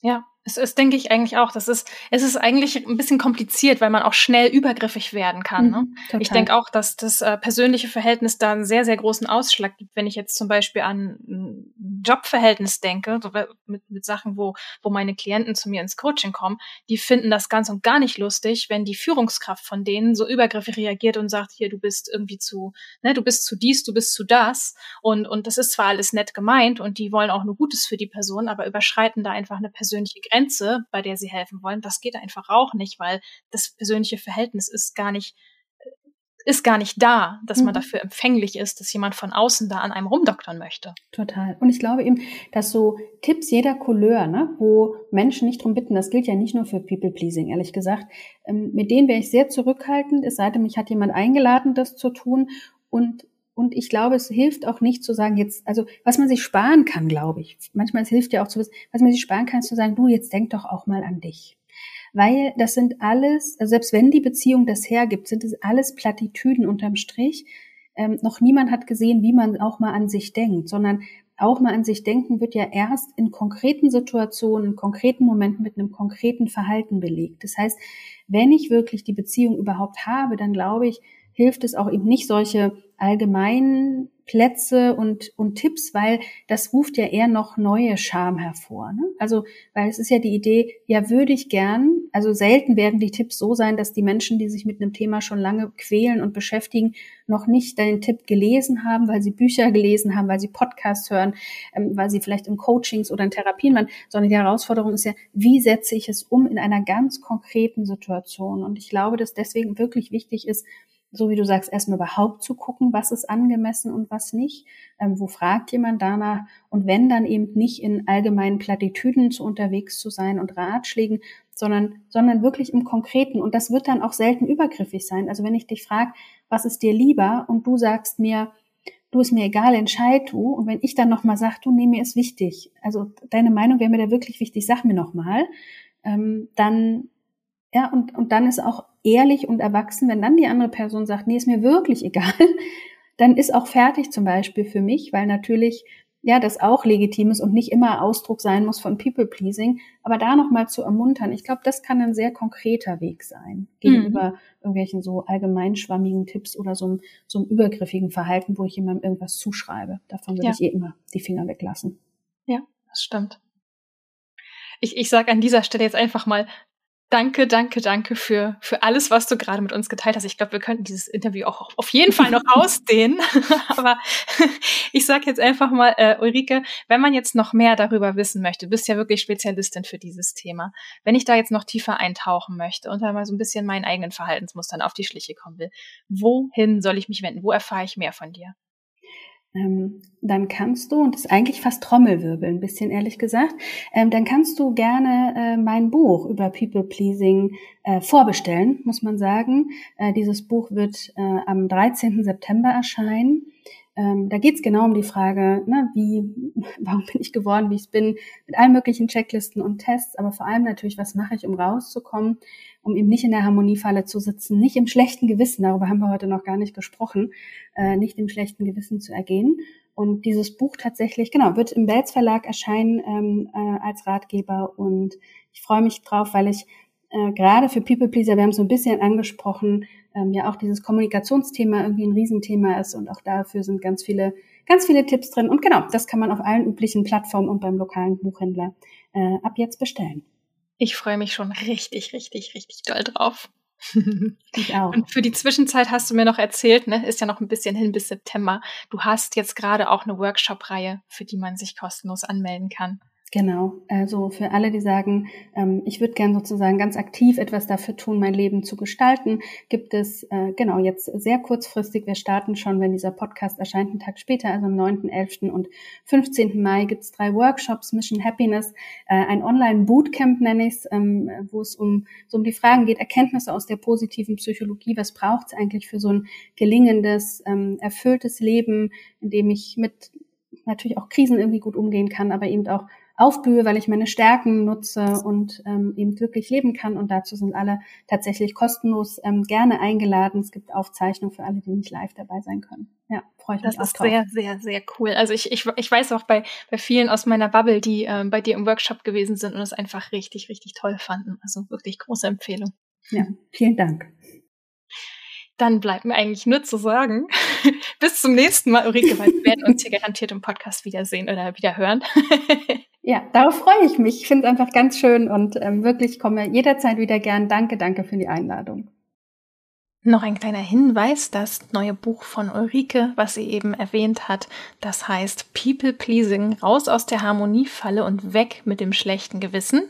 Ja, es ist, denke ich, eigentlich auch. Das ist, es ist eigentlich ein bisschen kompliziert, weil man auch schnell übergriffig werden kann. Ne? Mhm, ich denke auch, dass das äh, persönliche Verhältnis da einen sehr, sehr großen Ausschlag gibt. Wenn ich jetzt zum Beispiel an ein Jobverhältnis denke, so mit, mit Sachen, wo, wo meine Klienten zu mir ins Coaching kommen, die finden das ganz und gar nicht lustig, wenn die Führungskraft von denen so übergriffig reagiert und sagt, hier, du bist irgendwie zu, ne, du bist zu dies, du bist zu das. Und, und das ist zwar alles nett gemeint und die wollen auch nur Gutes für die Person, aber überschreiten da einfach eine persönliche Grenze bei der sie helfen wollen, das geht einfach auch nicht, weil das persönliche Verhältnis ist gar nicht ist gar nicht da, dass mhm. man dafür empfänglich ist, dass jemand von außen da an einem rumdoktern möchte. Total. Und ich glaube eben, dass so Tipps jeder Couleur, ne, wo Menschen nicht drum bitten, das gilt ja nicht nur für People-Pleasing, ehrlich gesagt, ähm, mit denen wäre ich sehr zurückhaltend, es sei denn, mich hat jemand eingeladen, das zu tun. Und und ich glaube, es hilft auch nicht zu sagen, jetzt, also was man sich sparen kann, glaube ich. Manchmal es hilft ja auch zu wissen, was man sich sparen kann, ist zu sagen, du, jetzt denk doch auch mal an dich weil das sind alles, also selbst wenn die Beziehung das hergibt, sind es alles Plattitüden unterm Strich. Ähm, noch niemand hat gesehen, wie man auch mal an sich denkt, sondern auch mal an sich denken wird ja erst in konkreten Situationen, in konkreten Momenten mit einem konkreten Verhalten belegt. Das heißt, wenn ich wirklich die Beziehung überhaupt habe, dann glaube ich, hilft es auch eben nicht solche allgemeinen Plätze und, und Tipps, weil das ruft ja eher noch neue Scham hervor. Ne? Also, weil es ist ja die Idee, ja, würde ich gern, also selten werden die Tipps so sein, dass die Menschen, die sich mit einem Thema schon lange quälen und beschäftigen, noch nicht den Tipp gelesen haben, weil sie Bücher gelesen haben, weil sie Podcasts hören, ähm, weil sie vielleicht im Coachings oder in Therapien waren, sondern die Herausforderung ist ja, wie setze ich es um in einer ganz konkreten Situation? Und ich glaube, dass deswegen wirklich wichtig ist, so wie du sagst, erstmal überhaupt zu gucken, was ist angemessen und was nicht. Ähm, wo fragt jemand danach? Und wenn dann eben nicht in allgemeinen Plattitüden zu unterwegs zu sein und Ratschlägen, sondern, sondern wirklich im Konkreten. Und das wird dann auch selten übergriffig sein. Also wenn ich dich frage, was ist dir lieber? Und du sagst mir, du ist mir egal, entscheid du. Und wenn ich dann nochmal sage, du, nee, mir ist wichtig. Also deine Meinung wäre mir da wirklich wichtig, sag mir nochmal. Ähm, dann, ja, und, und dann ist auch ehrlich und erwachsen, wenn dann die andere Person sagt, nee, ist mir wirklich <laughs> egal, dann ist auch fertig zum Beispiel für mich, weil natürlich ja das auch legitim ist und nicht immer Ausdruck sein muss von People Pleasing, aber da nochmal zu ermuntern, ich glaube, das kann ein sehr konkreter Weg sein gegenüber mhm. irgendwelchen so allgemeinschwammigen Tipps oder so einem, so einem übergriffigen Verhalten, wo ich jemandem irgendwas zuschreibe. Davon würde ja. ich eh immer die Finger weglassen. Ja, das stimmt. Ich, ich sage an dieser Stelle jetzt einfach mal Danke, danke, danke für, für alles, was du gerade mit uns geteilt hast. Ich glaube, wir könnten dieses Interview auch auf jeden Fall noch <laughs> ausdehnen. <laughs> Aber ich sage jetzt einfach mal, äh, Ulrike, wenn man jetzt noch mehr darüber wissen möchte, bist ja wirklich Spezialistin für dieses Thema. Wenn ich da jetzt noch tiefer eintauchen möchte und da mal so ein bisschen meinen eigenen Verhaltensmustern auf die Schliche kommen will, wohin soll ich mich wenden? Wo erfahre ich mehr von dir? Ähm, dann kannst du, und das ist eigentlich fast Trommelwirbel, ein bisschen ehrlich gesagt, ähm, dann kannst du gerne äh, mein Buch über People Pleasing äh, vorbestellen, muss man sagen. Äh, dieses Buch wird am 13. September erscheinen. Ähm, da geht es genau um die Frage, ne, wie, <laughs> warum bin ich geworden, wie ich bin, mit allen möglichen Checklisten und Tests, aber vor allem natürlich, was mache ich, um rauszukommen um eben nicht in der Harmoniefalle zu sitzen, nicht im schlechten Gewissen, darüber haben wir heute noch gar nicht gesprochen, äh, nicht im schlechten Gewissen zu ergehen. Und dieses Buch tatsächlich, genau, wird im Belz Verlag erscheinen ähm, äh, als Ratgeber. Und ich freue mich drauf, weil ich äh, gerade für People Pleaser, wir haben es so ein bisschen angesprochen, ähm, ja auch dieses Kommunikationsthema irgendwie ein Riesenthema ist und auch dafür sind ganz viele, ganz viele Tipps drin. Und genau, das kann man auf allen üblichen Plattformen und beim lokalen Buchhändler äh, ab jetzt bestellen. Ich freue mich schon richtig, richtig, richtig doll drauf. <laughs> Ich auch. Und für die Zwischenzeit hast du mir noch erzählt, ne, ist ja noch ein bisschen hin bis September. Du hast jetzt gerade auch eine Workshop-Reihe, für die man sich kostenlos anmelden kann. Genau, also für alle, die sagen, ähm, ich würde gern sozusagen ganz aktiv etwas dafür tun, mein Leben zu gestalten, gibt es äh, genau jetzt sehr kurzfristig, wir starten schon, wenn dieser Podcast erscheint, einen Tag später, also am 9., 11. und 15. Mai gibt es drei Workshops, Mission Happiness, äh, ein Online-Bootcamp nenne ich es, ähm, wo es um, so um die Fragen geht, Erkenntnisse aus der positiven Psychologie, was braucht es eigentlich für so ein gelingendes, ähm, erfülltes Leben, in dem ich mit natürlich auch Krisen irgendwie gut umgehen kann, aber eben auch aufblühe, weil ich meine Stärken nutze und ähm, eben wirklich leben kann. Und dazu sind alle tatsächlich kostenlos ähm, gerne eingeladen. Es gibt Aufzeichnungen für alle, die nicht live dabei sein können. Ja, freue ich mich Das ist sehr, sehr, sehr cool. Also ich, ich, ich weiß auch bei, bei vielen aus meiner Bubble, die ähm, bei dir im Workshop gewesen sind und es einfach richtig, richtig toll fanden. Also wirklich große Empfehlung. Ja, vielen Dank. Dann bleibt mir eigentlich nur zu sagen, <laughs> bis zum nächsten Mal, Ulrike, weil wir werden uns hier <laughs> garantiert im Podcast wiedersehen oder wieder hören. <laughs> Ja, darauf freue ich mich. Ich finde es einfach ganz schön und ähm, wirklich komme jederzeit wieder gern. Danke, danke für die Einladung. Noch ein kleiner Hinweis, das neue Buch von Ulrike, was sie eben erwähnt hat, das heißt People Pleasing, raus aus der Harmoniefalle und weg mit dem schlechten Gewissen.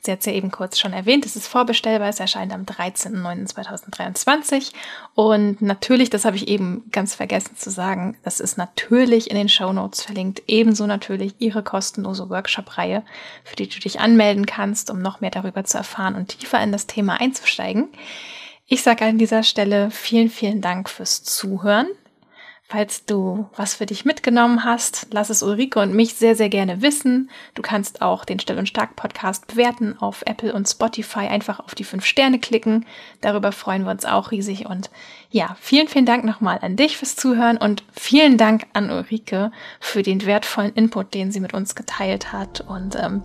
Sie hat es ja eben kurz schon erwähnt, es ist vorbestellbar, es erscheint am 13.09.2023 und natürlich, das habe ich eben ganz vergessen zu sagen, das ist natürlich in den Show Notes verlinkt, ebenso natürlich ihre kostenlose Workshop-Reihe, für die du dich anmelden kannst, um noch mehr darüber zu erfahren und tiefer in das Thema einzusteigen. Ich sage an dieser Stelle vielen, vielen Dank fürs Zuhören. Falls du was für dich mitgenommen hast, lass es Ulrike und mich sehr, sehr gerne wissen. Du kannst auch den Still und Stark Podcast bewerten auf Apple und Spotify. Einfach auf die fünf Sterne klicken. Darüber freuen wir uns auch riesig. Und ja, vielen, vielen Dank nochmal an dich fürs Zuhören und vielen Dank an Ulrike für den wertvollen Input, den sie mit uns geteilt hat. Und ähm,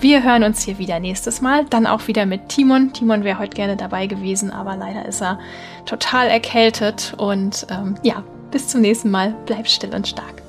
wir hören uns hier wieder nächstes Mal, dann auch wieder mit Timon. Timon wäre heute gerne dabei gewesen, aber leider ist er total erkältet. Und ähm, ja, bis zum nächsten Mal. Bleib still und stark.